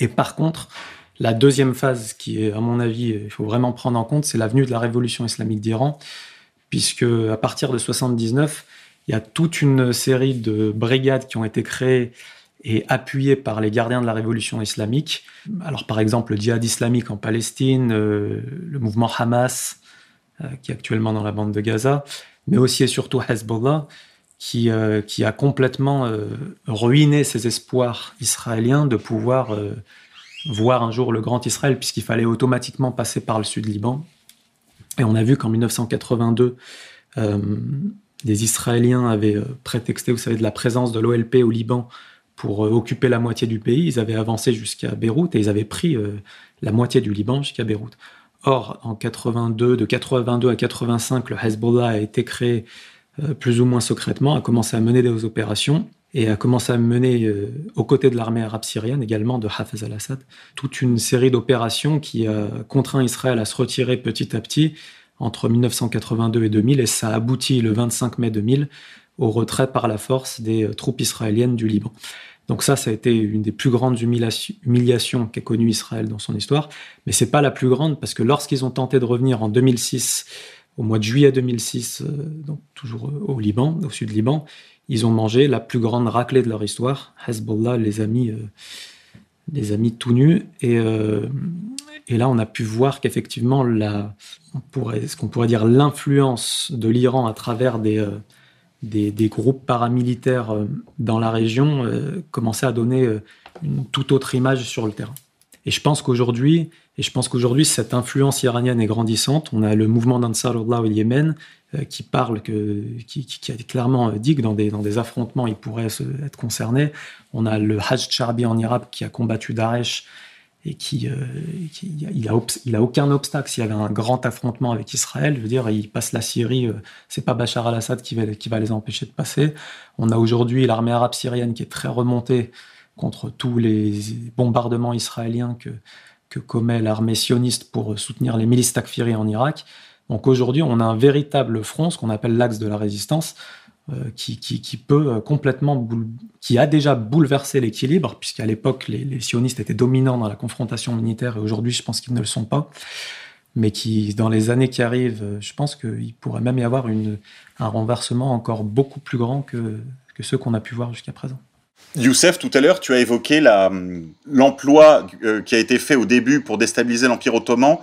Et par contre, la deuxième phase, qui est à mon avis, il faut vraiment prendre en compte, c'est l'avenue de la révolution islamique d'Iran, puisque à partir de 79, il y a toute une série de brigades qui ont été créées et appuyées par les gardiens de la révolution islamique. Alors par exemple le djihad islamique en Palestine, euh, le mouvement Hamas, euh, qui est actuellement dans la bande de Gaza, mais aussi et surtout Hezbollah, qui, euh, qui a complètement ruiné ses espoirs israéliens de pouvoir voir un jour le grand Israël, puisqu'il fallait automatiquement passer par le sud Liban. Et on a vu qu'en 1982, les Israéliens avaient euh, prétexté, vous savez, de la présence de l'OLP au Liban pour euh, occuper la moitié du pays. Ils avaient avancé jusqu'à Beyrouth et ils avaient pris euh, la moitié du Liban jusqu'à Beyrouth. Or, en 82, de 82 à 85, le Hezbollah a été créé plus ou moins secrètement, a commencé à mener des opérations et a commencé à mener, aux côtés de l'armée arabe syrienne également, de Hafez al-Assad, toute une série d'opérations qui a contraint Israël à se retirer petit à petit entre 1982 et 2000, et ça aboutit le 25 mai 2000 au retrait par la force des euh, troupes israéliennes du Liban. Donc ça, ça a été une des plus grandes humiliations qu'a connu Israël dans son histoire, mais c'est pas la plus grande parce que lorsqu'ils ont tenté de revenir en 2006, au mois de juillet 2006, euh, donc toujours au Liban, au sud Liban, ils ont mangé la plus grande raclée de leur histoire. Hezbollah les a mis, euh, les a tout nus et euh, et là, on a pu voir qu'effectivement, ce qu'on pourrait dire l'influence de l'Iran à travers des, euh, groupes paramilitaires euh, dans la région euh, commençait à donner une toute autre image sur le terrain. Et je pense qu'aujourd'hui, et je pense qu'aujourd'hui, cette influence iranienne est grandissante. On a le mouvement d'Ansarullah au Yémen qui parle qui, a clairement dit que dans des, affrontements, il pourrait être concerné. On a le Hajj Charbi en Irak qui a combattu Daesh et qui, euh, il, a, il a aucun obstacle. S'il y avait un grand affrontement avec Israël, je veux dire, il passe la Syrie, euh, c'est pas Bachar al-Assad qui va, qui va les empêcher de passer. On a aujourd'hui l'armée arabe syrienne qui est très remontée contre tous les bombardements israéliens que, que commet l'armée sioniste pour soutenir les milices takfiri en Irak. Donc aujourd'hui, on a un véritable front, ce qu'on appelle l'axe de la résistance, euh, qui, qui, peut complètement, qui a déjà bouleversé l'équilibre, puisqu'à l'époque, les, sionistes étaient dominants dans la confrontation militaire, et aujourd'hui, je pense qu'ils ne le sont pas, mais qui, dans les années qui arrivent, je pense qu'il pourrait même y avoir un renversement encore beaucoup plus grand que, ceux qu'on a pu voir jusqu'à présent. Youssef, tout à l'heure, tu as évoqué l'emploi euh, qui a été fait au début pour déstabiliser l'Empire ottoman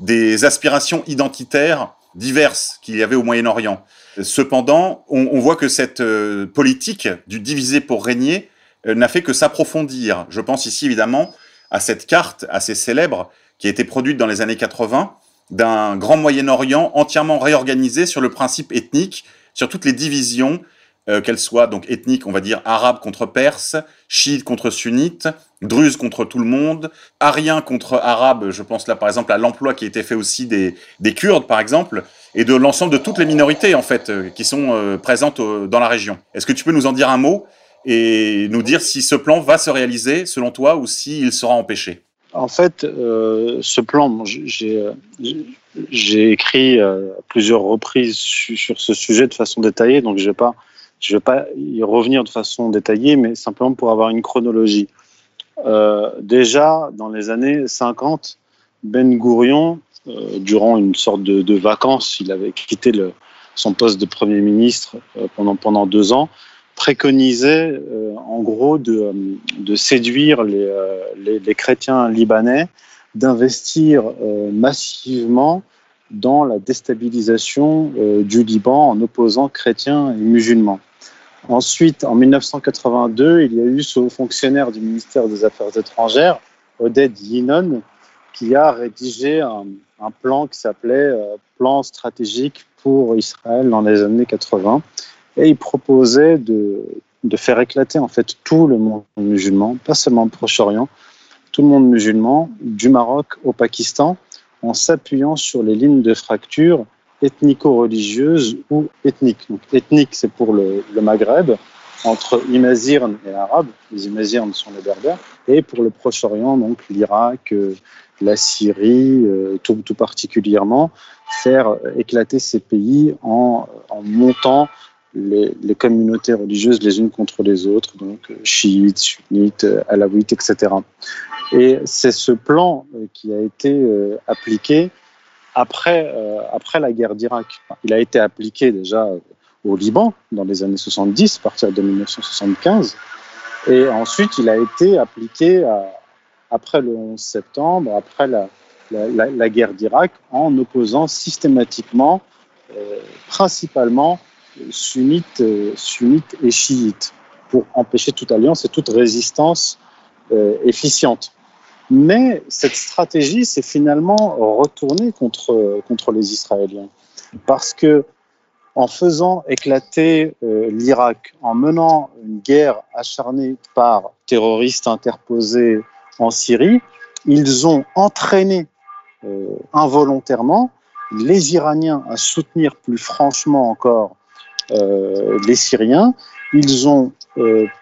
des aspirations identitaires diverses qu'il y avait au Moyen-Orient. Cependant, on, voit que cette euh, politique du diviser pour régner euh, n'a fait que s'approfondir. Je pense ici évidemment à cette carte assez célèbre qui a été produite dans les années 80 d'un grand Moyen-Orient entièrement réorganisé sur le principe ethnique, sur toutes les divisions, euh, qu'elles soient donc ethniques, on va dire arabes contre perses, chiites contre sunnites, druzes contre tout le monde, ariens contre arabes, je pense là par exemple à l'emploi qui a été fait aussi des, des Kurdes par exemple, et de l'ensemble de toutes les minorités en fait euh, qui sont euh, présentes dans la région. Est-ce que tu peux nous en dire un mot et nous dire si ce plan va se réaliser selon toi ou s'il si sera empêché? En fait, ce plan, j'ai écrit plusieurs reprises sur ce sujet de façon détaillée, donc je ne vais, pas, je vais pas y revenir de façon détaillée, mais simplement pour avoir une chronologie. euh, déjà dans les années 50, Ben Gourion, euh, durant une sorte de, vacances, il avait quitté son poste de Premier ministre euh, pendant, pendant deux ans, préconisait en gros de, de séduire les, les, chrétiens libanais, d'investir massivement dans la déstabilisation du Liban en opposant chrétiens et musulmans. Ensuite, en 1982, il y a eu ce haut fonctionnaire du ministère des Affaires étrangères, Oded Yinon, qui a rédigé un, plan qui s'appelait euh, Plan stratégique pour Israël dans les années 80. Et il proposait de, de faire éclater en fait tout le monde musulman, pas seulement le Proche-Orient, tout le monde musulman, du Maroc au Pakistan, en s'appuyant sur les lignes de fracture ethnico-religieuses ou ethniques. Donc, ethnique, c'est pour le, Maghreb, entre Imazirn et Arabes. Les Imazirn sont les Berbères. Et pour le Proche-Orient, donc l'Irak, la Syrie, euh, tout, particulièrement, faire éclater ces pays en, montant les, les, communautés religieuses les unes contre les autres, donc chiites, sunnites, alaouites, etc. Et c'est ce plan qui a été euh, appliqué après, euh, après la guerre d'Irak. Il a été appliqué déjà au Liban dans les années 70, à partir de 1975, et ensuite il a été appliqué après le 11 septembre, après la, guerre d'Irak, en opposant systématiquement, euh, principalement, sunnites, euh, sunnites et chiites, pour empêcher toute alliance et toute résistance efficiente. Mais cette stratégie s'est finalement retournée contre, contre les Israéliens. Parce que en faisant éclater euh, l'Irak, en menant une guerre acharnée par terroristes interposés en Syrie, ils ont entraîné euh, involontairement les Iraniens à soutenir plus franchement encore euh, les Syriens. Ils ont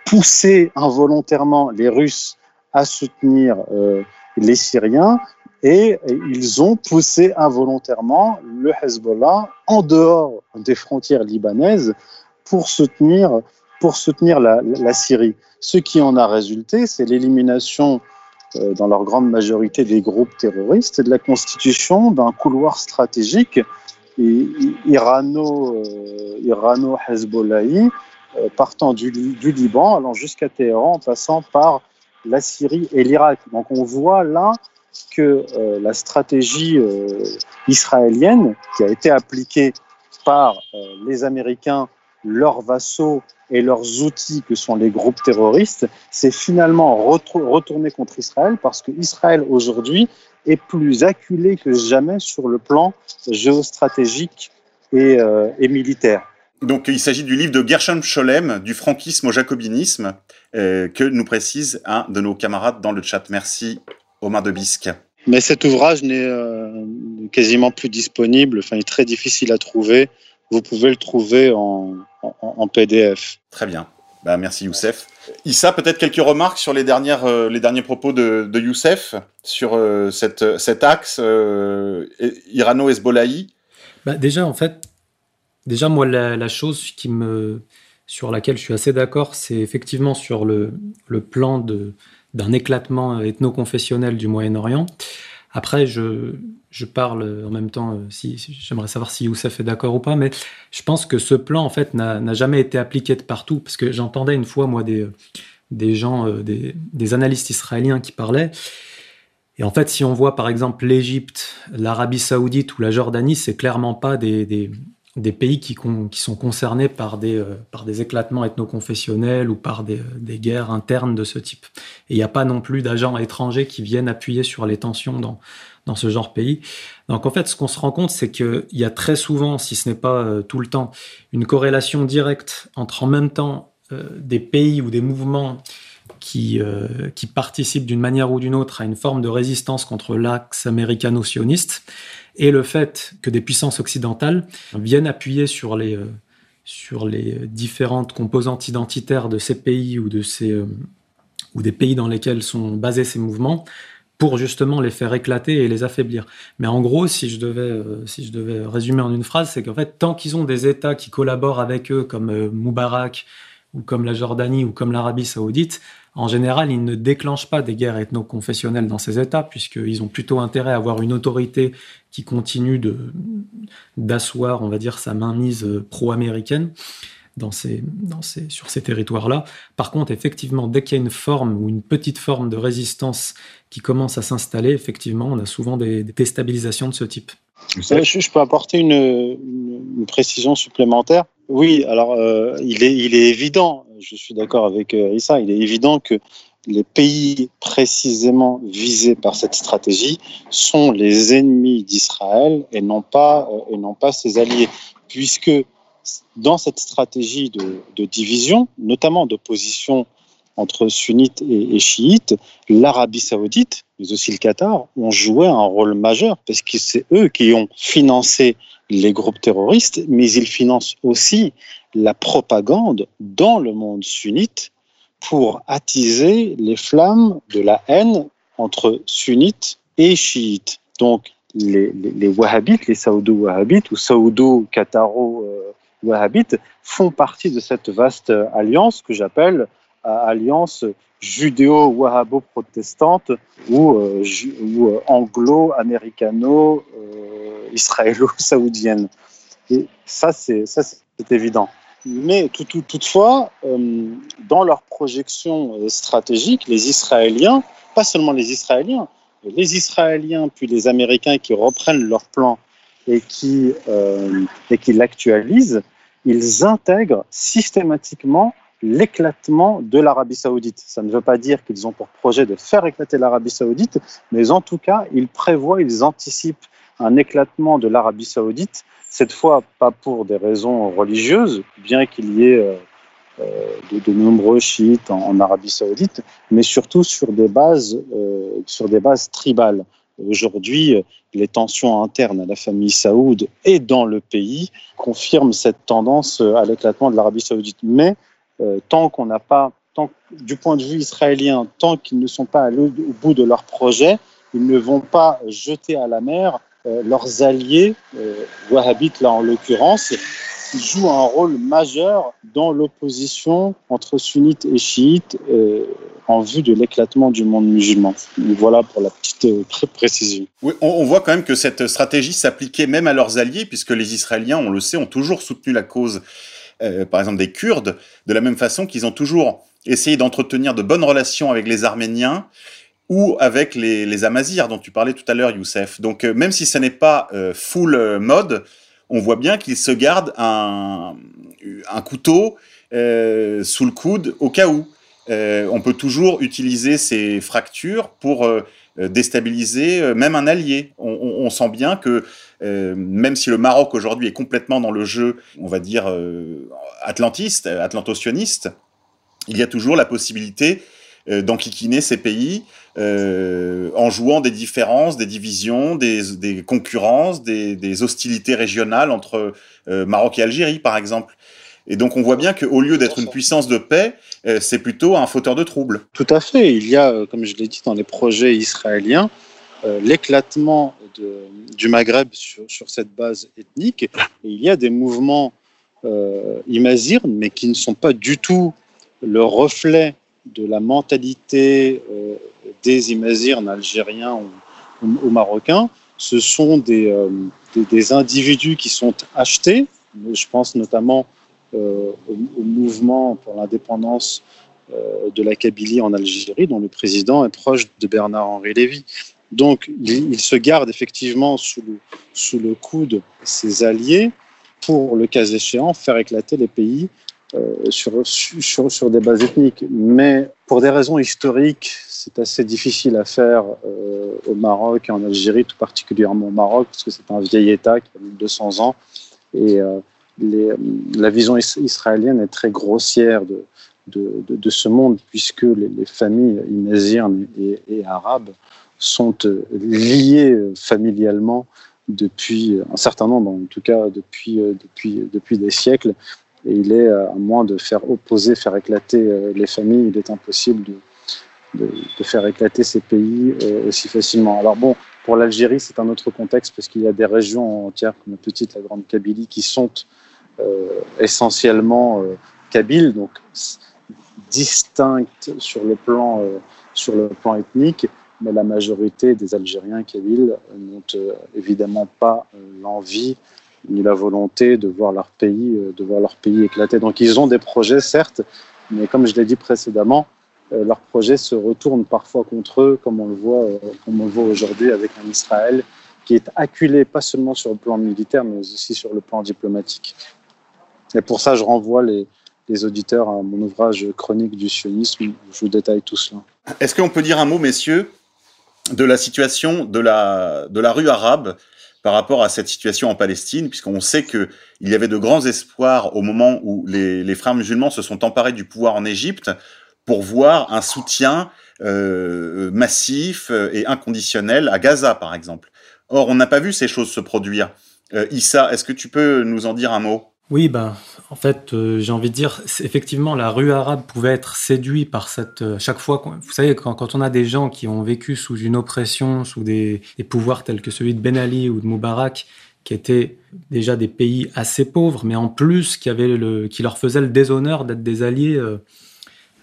poussé involontairement les Russes à soutenir euh, les Syriens et ils ont poussé involontairement le Hezbollah en dehors des frontières libanaises pour soutenir, pour soutenir la, la Syrie. Ce qui en a résulté, c'est l'élimination euh, dans leur grande majorité des groupes terroristes et de la constitution d'un couloir stratégique euh, irano-hezbollahi partant du, du, Liban, allant jusqu'à Téhéran, en passant par la Syrie et l'Irak. Donc on voit là que euh, la stratégie euh, israélienne, qui a été appliquée par euh, les Américains, leurs vassaux et leurs outils que sont les groupes terroristes, s'est finalement retournée contre Israël parce que Israël aujourd'hui est plus acculé que jamais sur le plan géostratégique et, et militaire. Donc, il s'agit du livre de Gershom Scholem, du franquisme au jacobinisme, euh, que nous précise un de nos camarades dans le chat. Merci, Omar de Bisque. Mais cet ouvrage n'est euh, quasiment plus disponible, enfin, il est très difficile à trouver. Vous pouvez le trouver en, en, en PDF. Très bien. Bah, merci Youssef. Issa, peut-être quelques remarques sur les, dernières, euh, les derniers propos de, de Youssef, sur euh, cette, cet axe euh, irano-hezbollahi bah, Déjà, en fait, Déjà, moi, la, chose qui me, sur laquelle je suis assez d'accord, c'est effectivement sur le, plan d'un éclatement ethno-confessionnel du Moyen-Orient. Après, je, parle en même temps, si, si j'aimerais savoir si Youssef est d'accord ou pas, mais je pense que ce plan, en fait, n'a jamais été appliqué de partout, parce que j'entendais une fois, moi, des, gens, euh, des, analystes israéliens qui parlaient, et en fait, si on voit par exemple l'Égypte, l'Arabie saoudite ou la Jordanie, c'est clairement pas des, des pays qui, sont concernés par des, euh, par des éclatements ethno-confessionnels ou par des, des, guerres internes de ce type. Et il n'y a pas non plus d'agents étrangers qui viennent appuyer sur les tensions dans, ce genre de pays. Donc en fait, ce qu'on se rend compte, c'est qu'il y a très souvent, si ce n'est pas euh, tout le temps, une corrélation directe entre en même temps euh, des pays ou des mouvements qui, euh, qui participent d'une manière ou d'une autre à une forme de résistance contre l'axe américano-sioniste, et le fait que des puissances occidentales viennent appuyer sur les, euh, sur les différentes composantes identitaires de ces pays ou, de ces, euh, ou des pays dans lesquels sont basés ces mouvements pour justement les faire éclater et les affaiblir. Mais en gros, si je devais, euh, si je devais résumer en une phrase, c'est qu'en fait, tant qu'ils ont des États qui collaborent avec eux, comme Moubarak ou comme la Jordanie ou comme l'Arabie saoudite, en général, ils ne déclenchent pas des guerres ethno-confessionnelles dans ces États, puisqu'ils ont plutôt intérêt à avoir une autorité qui continue d'asseoir, on va dire, sa mainmise pro-américaine dans ces, dans ces, sur ces territoires-là. Par contre, effectivement, dès qu'il y a une forme ou une petite forme de résistance qui commence à s'installer, effectivement, on a souvent des, déstabilisations de ce type. Je, je peux apporter une, précision supplémentaire. Oui, alors euh, il, est, il est évident, je suis d'accord avec euh, Issa, il est évident que les pays précisément visés par cette stratégie sont les ennemis d'Israël et non pas euh, et non pas ses alliés, puisque dans cette stratégie de, de division, notamment d'opposition entre sunnites et, chiites, l'Arabie saoudite, mais aussi le Qatar, ont joué un rôle majeur parce que c'est eux qui ont financé les groupes terroristes, mais ils financent aussi la propagande dans le monde sunnite pour attiser les flammes de la haine entre sunnites et chiites. Donc, les, les, les wahhabites, les saoudo-wahhabites ou saoudo-qataro-wahhabites font partie de cette vaste alliance que j'appelle alliance judéo-wahhabo-protestante ou, euh, ou anglo-américano-israélo-saoudienne. Et ça, c'est évident. Mais tout, tout, toutefois, euh, dans leur projection stratégique, les Israéliens, pas seulement les Israéliens, les Israéliens puis les Américains qui reprennent leur plan et qui, euh, et qui l'actualisent, ils intègrent systématiquement l'éclatement de l'Arabie saoudite. Ça ne veut pas dire qu'ils ont pour projet de faire éclater l'Arabie saoudite, mais en tout cas, ils prévoient, ils anticipent un éclatement de l'Arabie saoudite, cette fois pas pour des raisons religieuses, bien qu'il y ait euh, de, de, nombreux chiites en, Arabie saoudite, mais surtout sur des bases, euh, sur des bases tribales. Aujourd'hui, les tensions internes à la famille saoud et dans le pays confirment cette tendance à l'éclatement de l'Arabie saoudite. Mais euh, tant qu'on n'a pas, du point de vue israélien, tant qu'ils ne sont pas au bout de leur projet, ils ne vont pas jeter à la mer euh, leurs alliés, euh, wahhabites là en l'occurrence, qui jouent un rôle majeur dans l'opposition entre sunnites et chiites euh, en vue de l'éclatement du monde musulman. Voilà pour la petite euh, précision. On, on, voit quand même que cette stratégie s'appliquait même à leurs alliés, puisque les Israéliens, on le sait, ont toujours soutenu la cause euh, par exemple des Kurdes, de la même façon qu'ils ont toujours essayé d'entretenir de bonnes relations avec les Arméniens ou avec les, les Amazirs dont tu parlais tout à l'heure, Youssef. Donc euh, même si ce n'est pas euh, full mode, on voit bien qu'ils se gardent un, couteau sous le coude au cas où. on peut toujours utiliser ces fractures pour déstabiliser même un allié. On sent bien que euh, même si le Maroc aujourd'hui est complètement dans le jeu, on va dire, euh, atlantiste, atlantocioniste, il y a toujours la possibilité euh, d'enquiquiner ces pays euh, en jouant des différences, des divisions, des, concurrences, des, hostilités régionales entre euh, Maroc et Algérie, par exemple. Et donc on voit bien qu'au lieu d'être une puissance de paix, euh, c'est plutôt un fauteur de troubles. Tout à fait. Il y a, comme je l'ai dit, dans les projets israéliens, euh, l'éclatement du Maghreb sur, cette base ethnique. Et il y a des mouvements euh, imazirnes, mais qui ne sont pas du tout le reflet de la mentalité euh, des imazirnes algériens ou, marocains. Ce sont des, euh, des, individus qui sont achetés. Je pense notamment euh, au, au, mouvement pour l'indépendance euh, de la Kabylie en Algérie, dont le président est proche de Bernard-Henri Lévy. Donc, il, se garde effectivement sous le, sous le coude ses alliés pour, le cas échéant, faire éclater les pays euh, sur, des bases ethniques. Mais pour des raisons historiques, c'est assez difficile à faire euh, au Maroc et en Algérie, tout particulièrement au Maroc, parce que c'est un vieil État qui a 1200 ans. Et euh, la vision is israélienne est très grossière de, de, de, de ce monde, puisque les, les familles imazirnes et, et arabes sont euh, liés euh, familialement depuis un certain nombre, en tout cas depuis, euh, depuis, depuis des siècles. Et il est, à moins de faire opposer, faire éclater les familles, il est impossible de, de, faire éclater ces pays aussi facilement. Alors bon, pour l'Algérie, c'est un autre contexte parce qu'il y a des régions entières comme la petite, la grande Kabylie qui sont euh, essentiellement euh, kabyles, donc distinctes sur le plan, sur le plan ethnique, mais la majorité des Algériens kabyles n'ont évidemment pas l'envie ni la volonté de voir leur pays, de voir leur pays éclater. Donc ils ont des projets, certes, mais comme je l'ai dit précédemment, leurs projets se retournent parfois contre eux, comme on le voit, comme on le voit aujourd'hui avec un Israël qui est acculé pas seulement sur le plan militaire, mais aussi sur le plan diplomatique. Et pour ça, je renvoie les, les auditeurs à mon ouvrage Chronique du sionisme, où je vous détaille tout cela. Est-ce qu'on peut dire un mot, messieurs, de la situation de la, de la rue arabe par rapport à cette situation en Palestine, puisqu'on sait qu'il y avait de grands espoirs au moment où les, les, frères musulmans se sont emparés du pouvoir en Égypte pour voir un soutien euh, massif et inconditionnel à Gaza, par exemple. Or, on n'a pas vu ces choses se produire. Euh, Issa, est-ce que tu peux nous en dire un mot? Oui, ben, en fait, euh, j'ai envie de dire, effectivement, la rue arabe pouvait être séduite par cette. Euh, chaque fois, vous savez, quand, on a des gens qui ont vécu sous une oppression, sous des, pouvoirs tels que celui de Ben Ali ou de Moubarak, qui étaient déjà des pays assez pauvres, mais en plus qui, avaient qui leur faisaient le déshonneur d'être des alliés euh,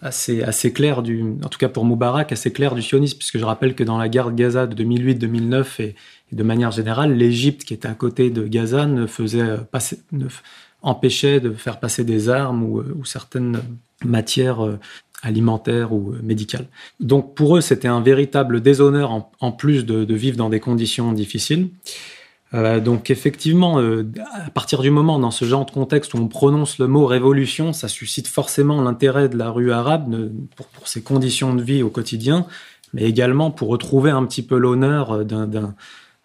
assez, assez clairs, du, en tout cas pour Moubarak, assez clairs du sionisme, puisque je rappelle que dans la guerre de Gaza de 2008-2009 et, de manière générale, l'Égypte, qui était à côté de Gaza, ne faisait passer. Ne, empêchait de faire passer des armes ou, ou certaines matières euh, alimentaires ou euh, médicales. Donc pour eux, c'était un véritable déshonneur en, plus de, vivre dans des conditions difficiles. Euh, donc effectivement, euh, à partir du moment dans ce genre de contexte où on prononce le mot révolution, ça suscite forcément l'intérêt de la rue arabe pour, pour, ses conditions de vie au quotidien, mais également pour retrouver un petit peu l'honneur d'un euh,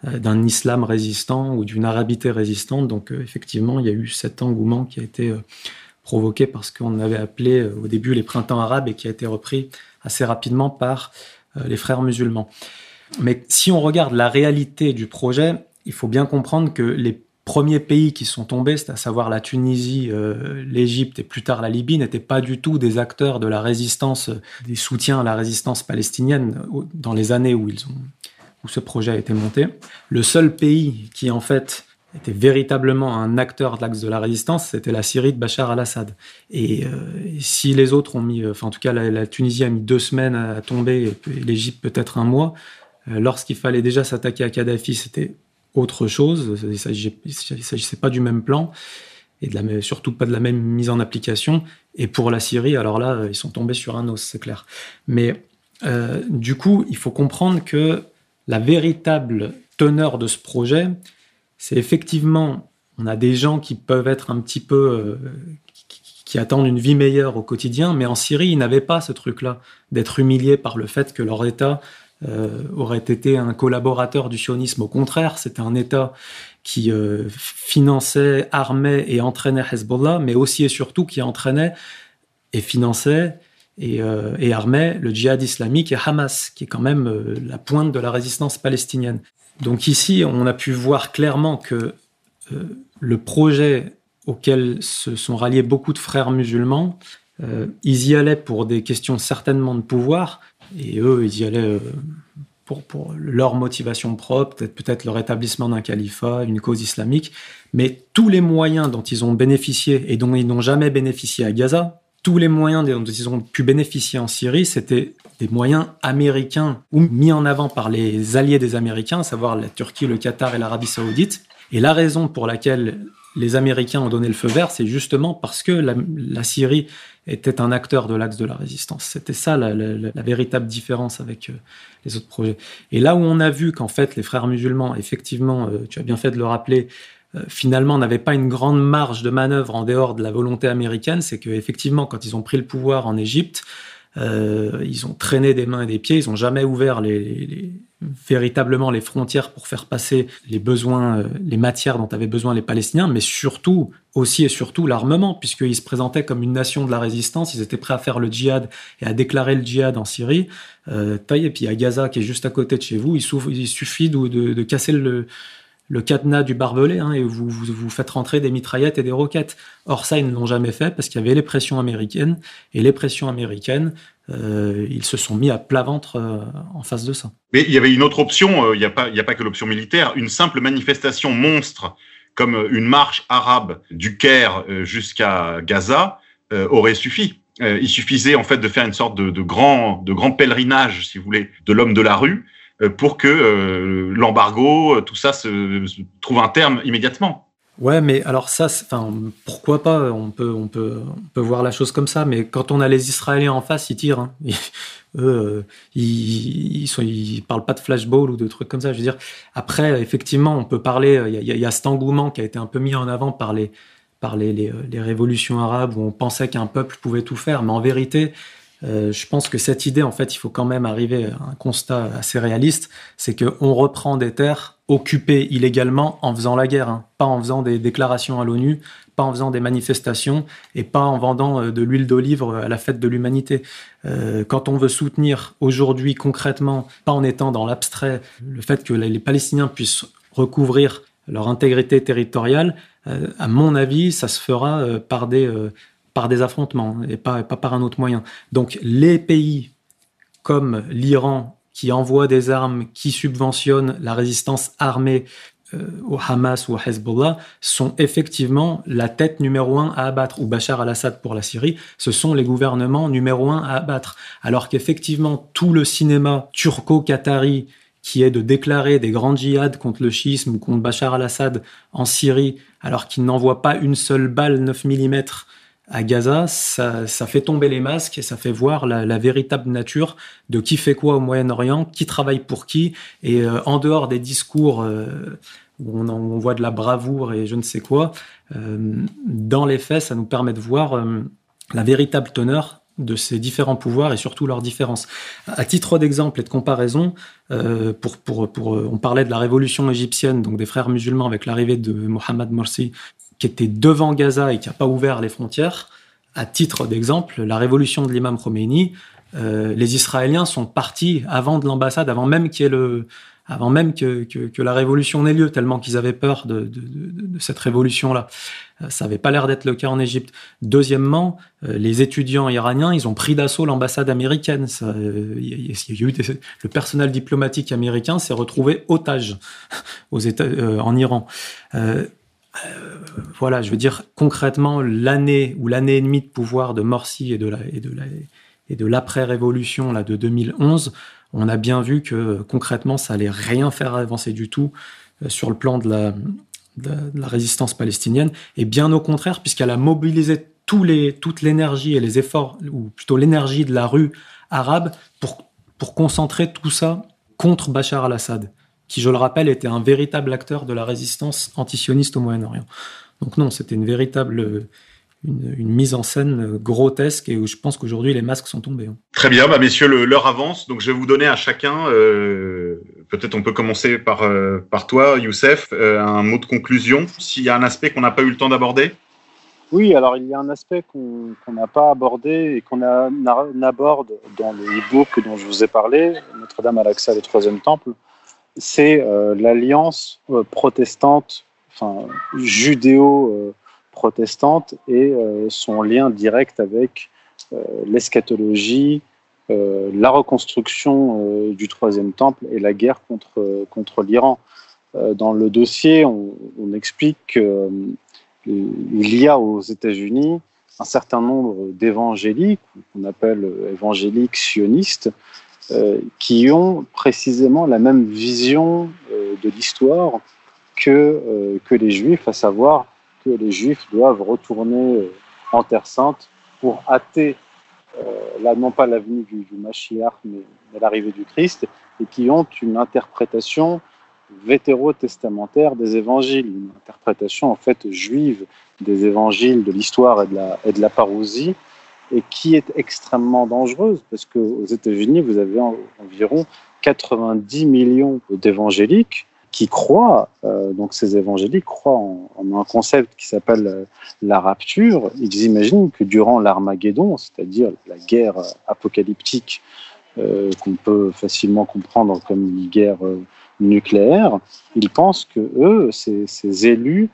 d'un islam résistant ou d'une arabité résistante. Donc euh, effectivement, il y a eu cet engouement qui a été euh, provoqué par ce qu'on avait appelé au début les printemps arabes et qui a été repris assez rapidement par les frères musulmans. Mais si on regarde la réalité du projet, il faut bien comprendre que les premiers pays qui sont tombés, c'est à savoir la Tunisie, euh, l'Égypte et plus tard la Libye, n'étaient pas du tout des acteurs de la résistance, des soutiens à la résistance palestinienne dans les années où ils ont où ce projet a été monté. Le seul pays qui, en fait, était véritablement un acteur de l'axe de la résistance, c'était la Syrie de Bachar al-Assad. Et, euh, si les autres ont mis, enfin en tout cas la, Tunisie a mis deux semaines à tomber, et l'Égypte peut-être un mois, euh, lorsqu'il fallait déjà s'attaquer à Kadhafi, c'était autre chose. Il ne s'agissait pas du même plan et surtout pas de la même mise en application. Et pour la Syrie, alors là, ils sont tombés sur un os, c'est clair. Mais euh, du coup, il faut comprendre que la véritable teneur de ce projet, c'est effectivement, on a des gens qui peuvent être un petit peu, euh, qui, attendent une vie meilleure au quotidien, mais en Syrie, ils n'avaient pas ce truc-là, d'être humiliés par le fait que leur État euh, aurait été un collaborateur du sionisme. Au contraire, c'était un État qui euh, finançait, armait et entraînait Hezbollah, mais aussi et surtout qui entraînait et finançait et, euh, et, armait le djihad islamique et Hamas, qui est quand même euh, la pointe de la résistance palestinienne. Donc ici, on a pu voir clairement que euh, le projet auquel se sont ralliés beaucoup de frères musulmans, euh, ils y allaient pour des questions certainement de pouvoir, et eux, ils y allaient pour, leur motivation propre, peut-être peut-être le rétablissement d'un califat, une cause islamique, mais tous les moyens dont ils ont bénéficié et dont ils n'ont jamais bénéficié à Gaza, tous les moyens dont ils ont pu bénéficier en Syrie, c'était des moyens américains ou mis en avant par les alliés des Américains, à savoir la Turquie, le Qatar et l'Arabie saoudite. Et la raison pour laquelle les Américains ont donné le feu vert, c'est justement parce que la, Syrie était un acteur de l'axe de la résistance. C'était ça la, véritable différence avec euh, les autres projets. Et là où on a vu qu'en fait les frères musulmans, effectivement, euh, tu as bien fait de le rappeler, finalement n'avaient pas une grande marge de manœuvre en dehors de la volonté américaine, c'est qu'effectivement, quand ils ont pris le pouvoir en Égypte, euh, ils ont traîné des mains et des pieds, ils n'ont jamais ouvert les, les, les, véritablement les frontières pour faire passer les besoins, euh, les matières dont avaient besoin les Palestiniens, mais surtout, aussi et surtout l'armement, puisqu'ils se présentaient comme une nation de la résistance, ils étaient prêts à faire le djihad et à déclarer le djihad en Syrie. Euh, et puis à Gaza, qui est juste à côté de chez vous, il, il suffit de, de, de casser le le cadenas du barbelé hein, et vous, vous, vous faites rentrer des mitraillettes et des roquettes. Or ça, ils ne l'ont jamais fait parce qu'il y avait les pressions américaines et les pressions américaines, euh, ils se sont mis à plat ventre euh, en face de ça. Mais il y avait une autre option, euh, il n'y a, pas, il a pas que l'option militaire, une simple manifestation monstre comme une marche arabe du Caire jusqu'à Gaza aurait suffi. il suffisait en fait de faire une sorte de, de grand, de grand pèlerinage, si vous voulez, de l'homme de la rue pour que l'embargo, tout ça se, trouve un terme immédiatement. Ouais, mais alors ça, enfin, pourquoi pas On peut, on peut, on peut voir la chose comme ça. Mais quand on a les Israéliens en face, ils tirent. Hein. eux, euh, ils, ils, parlent pas de flashball ou de trucs comme ça. Je veux dire. Après, effectivement, on peut parler. Il y, a, cet engouement qui a été un peu mis en avant par les, par les, les révolutions arabes où on pensait qu'un peuple pouvait tout faire. Mais en vérité, euh, je pense que cette idée, en fait, il faut quand même arriver à un constat assez réaliste, c'est qu'on reprend des terres occupées illégalement en faisant la guerre, hein. pas en faisant des déclarations à l'ONU, pas en faisant des manifestations et pas en vendant euh, de l'huile d'olive à la fête de l'humanité. Euh, quand on veut soutenir aujourd'hui concrètement, pas en étant dans l'abstrait, le fait que les Palestiniens puissent recouvrir leur intégrité territoriale, euh, à mon avis, ça se fera euh, par des par des affrontements et pas, pas par un autre moyen. Donc les pays comme l'Iran qui envoie des armes, qui subventionnent la résistance armée euh, au Hamas ou au Hezbollah, sont effectivement la tête numéro un à abattre, ou Bachar al-Assad pour la Syrie, ce sont les gouvernements numéro un à abattre. Alors qu'effectivement, tout le cinéma turco-qatari qui est de déclarer des grandes djihad contre le schisme ou contre Bachar al-Assad en Syrie, alors qu'il n'envoie pas une seule balle 9 mm à Gaza, ça, fait tomber les masques et ça fait voir la, véritable nature de qui fait quoi au Moyen-Orient, qui travaille pour qui, et euh, en dehors des discours euh, où on, voit de la bravoure et je ne sais quoi, euh, dans les faits, ça nous permet de voir la véritable teneur de ces différents pouvoirs et surtout leurs différences. À titre d'exemple et de comparaison, pour, pour, pour, on parlait de la révolution égyptienne, donc des frères musulmans avec l'arrivée de Mohamed Morsi qui était devant Gaza et qui n'a pas ouvert les frontières. À titre d'exemple, la révolution de l'imam Khomeini, euh, les Israéliens sont partis avant de l'ambassade, avant même qu'il le, avant même que, que, la révolution n'ait lieu, tellement qu'ils avaient peur de, de, cette révolution-là. Euh, ça n'avait pas l'air d'être le cas en Égypte. Deuxièmement, euh, les étudiants iraniens, ils ont pris d'assaut l'ambassade américaine. Le personnel diplomatique américain s'est retrouvé otage aux États, en Iran. Voilà, je veux dire concrètement l'année ou l'année et demie de pouvoir de Morsi et de la et de la et de l'après-révolution là de 2011, on a bien vu que concrètement ça allait rien faire avancer du tout euh, sur le plan de la, de, la résistance palestinienne. Et bien au contraire puisqu'elle a mobilisé tous les, toute l'énergie et les efforts ou plutôt l'énergie de la rue arabe pour pour concentrer tout ça contre Bachar al-Assad qui, je le rappelle, était un véritable acteur de la résistance antisioniste au Moyen-Orient. Donc non, c'était une véritable une, une, mise en scène grotesque et où je pense qu'aujourd'hui les masques sont tombés. Hein. Très bien, bah messieurs, l'heure avance, donc je vais vous donner à chacun, euh, peut-être on peut commencer par, euh, par toi, Youssef, euh, un mot de conclusion, s'il y a un aspect qu'on n'a pas eu le temps d'aborder? Oui, alors il y a un aspect qu'on n'a pas abordé et qu'on aborde dans le e-book dont je vous ai parlé, Notre-Dame à l'accès le troisième temple, c'est euh, l'alliance euh, protestante, enfin judéo-protestante et euh, son lien direct avec l'eschatologie, la reconstruction du troisième temple et la guerre contre, l'Iran. dans le dossier, on, explique qu'il y a aux États-Unis un certain nombre d'évangéliques, qu'on appelle évangéliques sionistes, qui ont précisément la même vision euh, de l'histoire que, euh, que les Juifs, à savoir que les Juifs doivent retourner en Terre Sainte pour hâter, là, non pas la venue du, du Mashiach, mais l'arrivée du Christ, et qui ont une interprétation vétérotestamentaire des évangiles, une interprétation en fait juive des évangiles, de l'histoire et de la, et de la parousie, et qui est extrêmement dangereuse parce qu'aux États-Unis, vous avez environ 90 millions d'évangéliques qui croient, euh, donc ces évangéliques croient en, un concept qui s'appelle euh, la rapture. Ils imaginent que durant l'Armageddon, c'est-à-dire la guerre apocalyptique euh, qu'on peut facilement comprendre comme une guerre nucléaire, ils pensent que eux, ces, élus,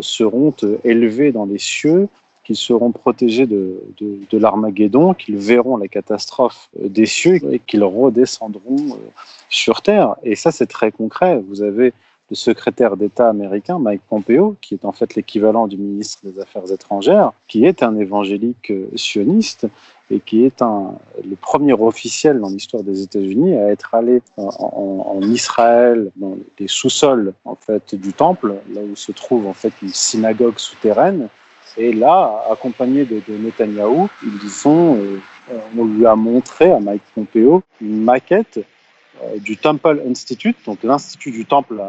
seront élevés dans les cieux qu'ils seront protégés de, de, de l'Armageddon, qu'ils verront la catastrophe des cieux et qu'ils redescendront euh, sur Terre. Et ça, c'est très concret. Vous avez le secrétaire d'État américain, Mike Pompeo, qui est en fait l'équivalent du ministre des Affaires étrangères, qui est un évangélique euh, sioniste et qui est un, le premier officiel dans l'histoire des États-Unis à être allé en, Israël, dans les sous-sols en fait du temple, là où se trouve en fait une synagogue souterraine. Et là, accompagné de, de Netanyahou, ils ont, euh, on lui a montré à Mike Pompeo une maquette euh, du Temple Institute, donc l'institut du temple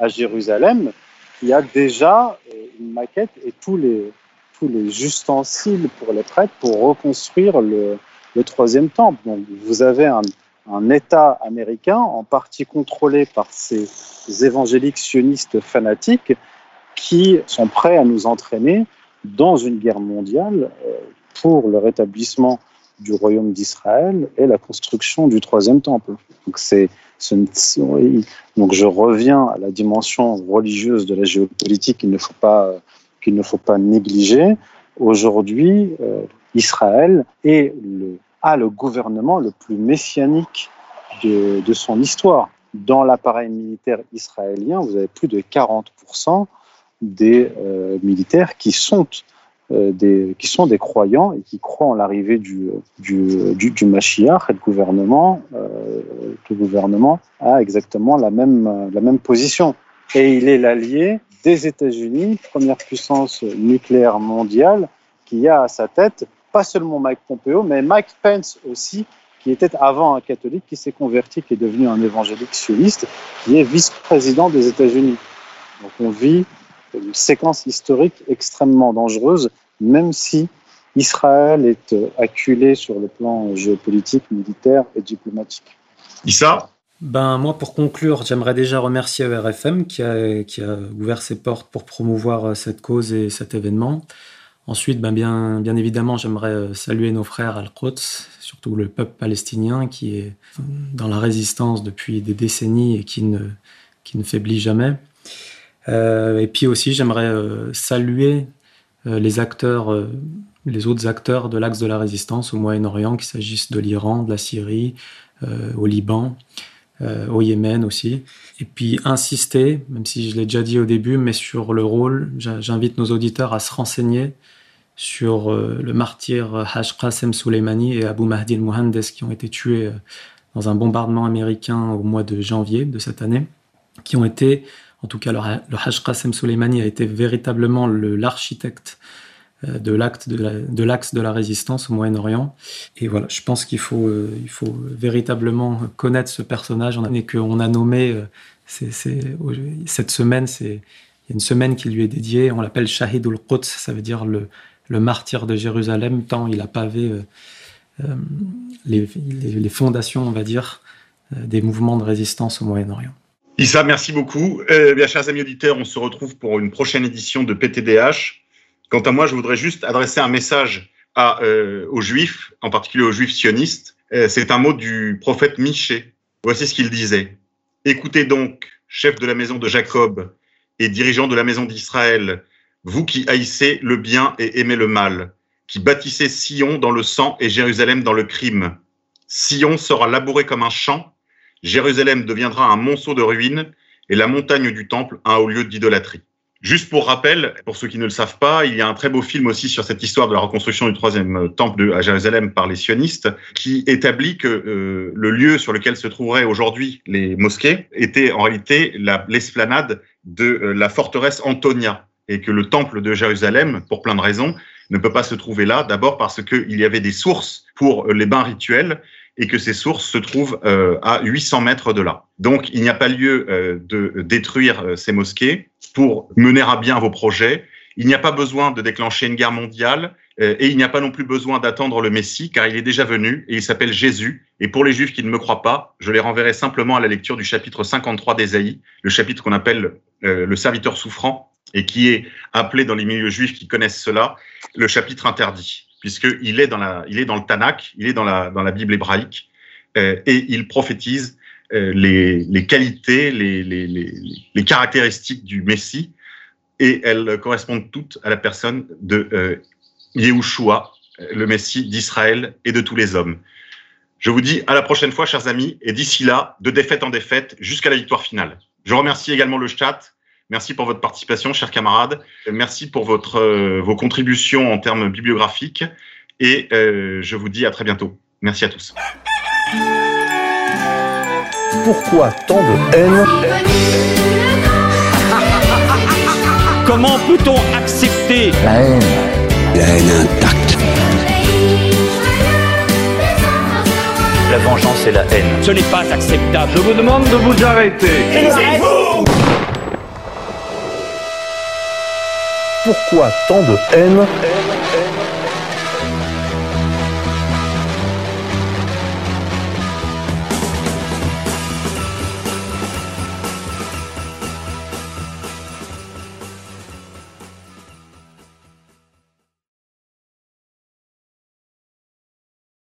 à, Jérusalem, qui a déjà euh, une maquette et tous les tous les ustensiles pour les prêtres pour reconstruire le, le troisième temple. Donc, vous avez un, un, État américain, en partie contrôlé par ces évangéliques sionistes fanatiques, qui sont prêts à nous entraîner dans une guerre mondiale euh, pour le rétablissement du royaume d'Israël et la construction du troisième temple. Donc, je reviens à la dimension religieuse de la géopolitique qu'il ne faut pas qu'il ne faut pas négliger. Aujourd'hui, euh, Israël a le gouvernement le plus messianique de son histoire. Dans l'appareil militaire israélien, vous avez plus de 40% des euh, militaires qui sont, euh, des, qui sont des croyants et qui croient en l'arrivée du, du, du, du, et le gouvernement, euh, le gouvernement a exactement la même, la même position. Et il est l'allié des États-Unis, première puissance nucléaire mondiale, qui a à sa tête pas seulement Mike Pompeo, mais Mike Pence aussi, qui était avant un catholique, qui s'est converti, qui est devenu un évangélique sioniste, qui est vice-président des États-Unis. Donc on vit une séquence historique extrêmement dangereuse, même si Israël est acculé sur le plan géopolitique, militaire et diplomatique. Issa? Ben, moi, pour conclure, j'aimerais déjà remercier ERFM qui a, qui a ouvert ses portes pour promouvoir euh, cette cause et cet événement. Ensuite, ben bien, bien évidemment, j'aimerais euh, saluer nos frères Al-Quds, surtout le peuple palestinien qui est dans la résistance depuis des décennies et qui ne, qui ne faiblit jamais. Euh, et puis aussi, j'aimerais euh, saluer euh, les acteurs, les autres acteurs de l'axe de la résistance au Moyen-Orient, qu'il s'agisse de l'Iran, de la Syrie, au Liban, au Yémen aussi. Et puis insister, même si je l'ai déjà dit au début, mais sur le rôle, j'invite nos auditeurs à se renseigner sur le martyr Haj Qasem Soleimani et Abu Mahdi al-Muhandes qui ont été tués dans un bombardement américain au mois de janvier de cette année, qui ont été, en tout cas le, le Soleimani a été véritablement l'architecte euh, de l'acte de l'axe de, la résistance au Moyen-Orient. Et voilà, je pense qu'il faut, euh, il faut véritablement connaître ce personnage et qu'on a nommé euh, cette semaine, c'est une semaine qui lui est dédiée. On l'appelle Shahid ul-Quds, ça veut dire le, martyr de Jérusalem, tant il a pavé les, fondations, on va dire, des mouvements de résistance au Moyen-Orient. Issa, merci beaucoup. Euh, bien, chers amis auditeurs, on se retrouve pour une prochaine édition de PTDH. Quant à moi, je voudrais juste adresser un message à, euh, aux Juifs, en particulier aux Juifs sionistes. Euh, c'est un mot du prophète Michée. Voici ce qu'il disait. Écoutez donc, chef de la maison de Jacob et dirigeant de la maison d'Israël, vous qui haïssez le bien et aimez le mal, qui bâtissez Sion dans le sang et Jérusalem dans le crime. Sion sera labouré comme un champ, Jérusalem deviendra un monceau de ruines et la montagne du temple un haut lieu d'idolâtrie. Juste pour rappel, pour ceux qui ne le savent pas, il y a un très beau film aussi sur cette histoire de la reconstruction du troisième euh, temple à Jérusalem par les sionistes, qui établit que euh, le lieu sur lequel se trouveraient aujourd'hui les mosquées était en réalité l'esplanade de euh, la forteresse Antonia, et que le temple de Jérusalem, pour plein de raisons, ne peut pas se trouver là. D'abord parce qu'il y avait des sources pour les bains rituels et que ces sources se trouvent euh, à 800 mètres de là. Donc, il n'y a pas lieu euh, de détruire euh, ces mosquées pour mener à bien vos projets. Il n'y a pas besoin de déclencher une guerre mondiale euh, et il n'y a pas non plus besoin d'attendre le Messie car il est déjà venu et il s'appelle Jésus. Et pour les Juifs qui ne me croient pas, je les renverrai simplement à la lecture du chapitre 53 d'Ésaïe, le chapitre qu'on appelle le serviteur souffrant et qui est appelé dans les milieux juifs qui connaissent cela, le chapitre interdit puisqu'il est dans il est dans le Tanakh, il est dans la, Bible hébraïque, euh, et il prophétise euh, les, les, qualités, les, caractéristiques du Messie, et elles correspondent toutes à la personne de euh, Yehoshua, le Messie d'Israël et de tous les hommes. Je vous dis à la prochaine fois, chers amis, et d'ici là, de défaite en défaite, jusqu'à la victoire finale. Je remercie également le chat. Merci pour votre participation, chers camarades. Merci pour votre, euh, vos contributions en termes bibliographiques. Et euh, je vous dis à très bientôt. Merci à tous. Pourquoi tant de haine Comment peut-on accepter La haine intacte. La vengeance et la haine. Ce n'est pas acceptable. Je vous demande de vous arrêter. Pourquoi tant de haine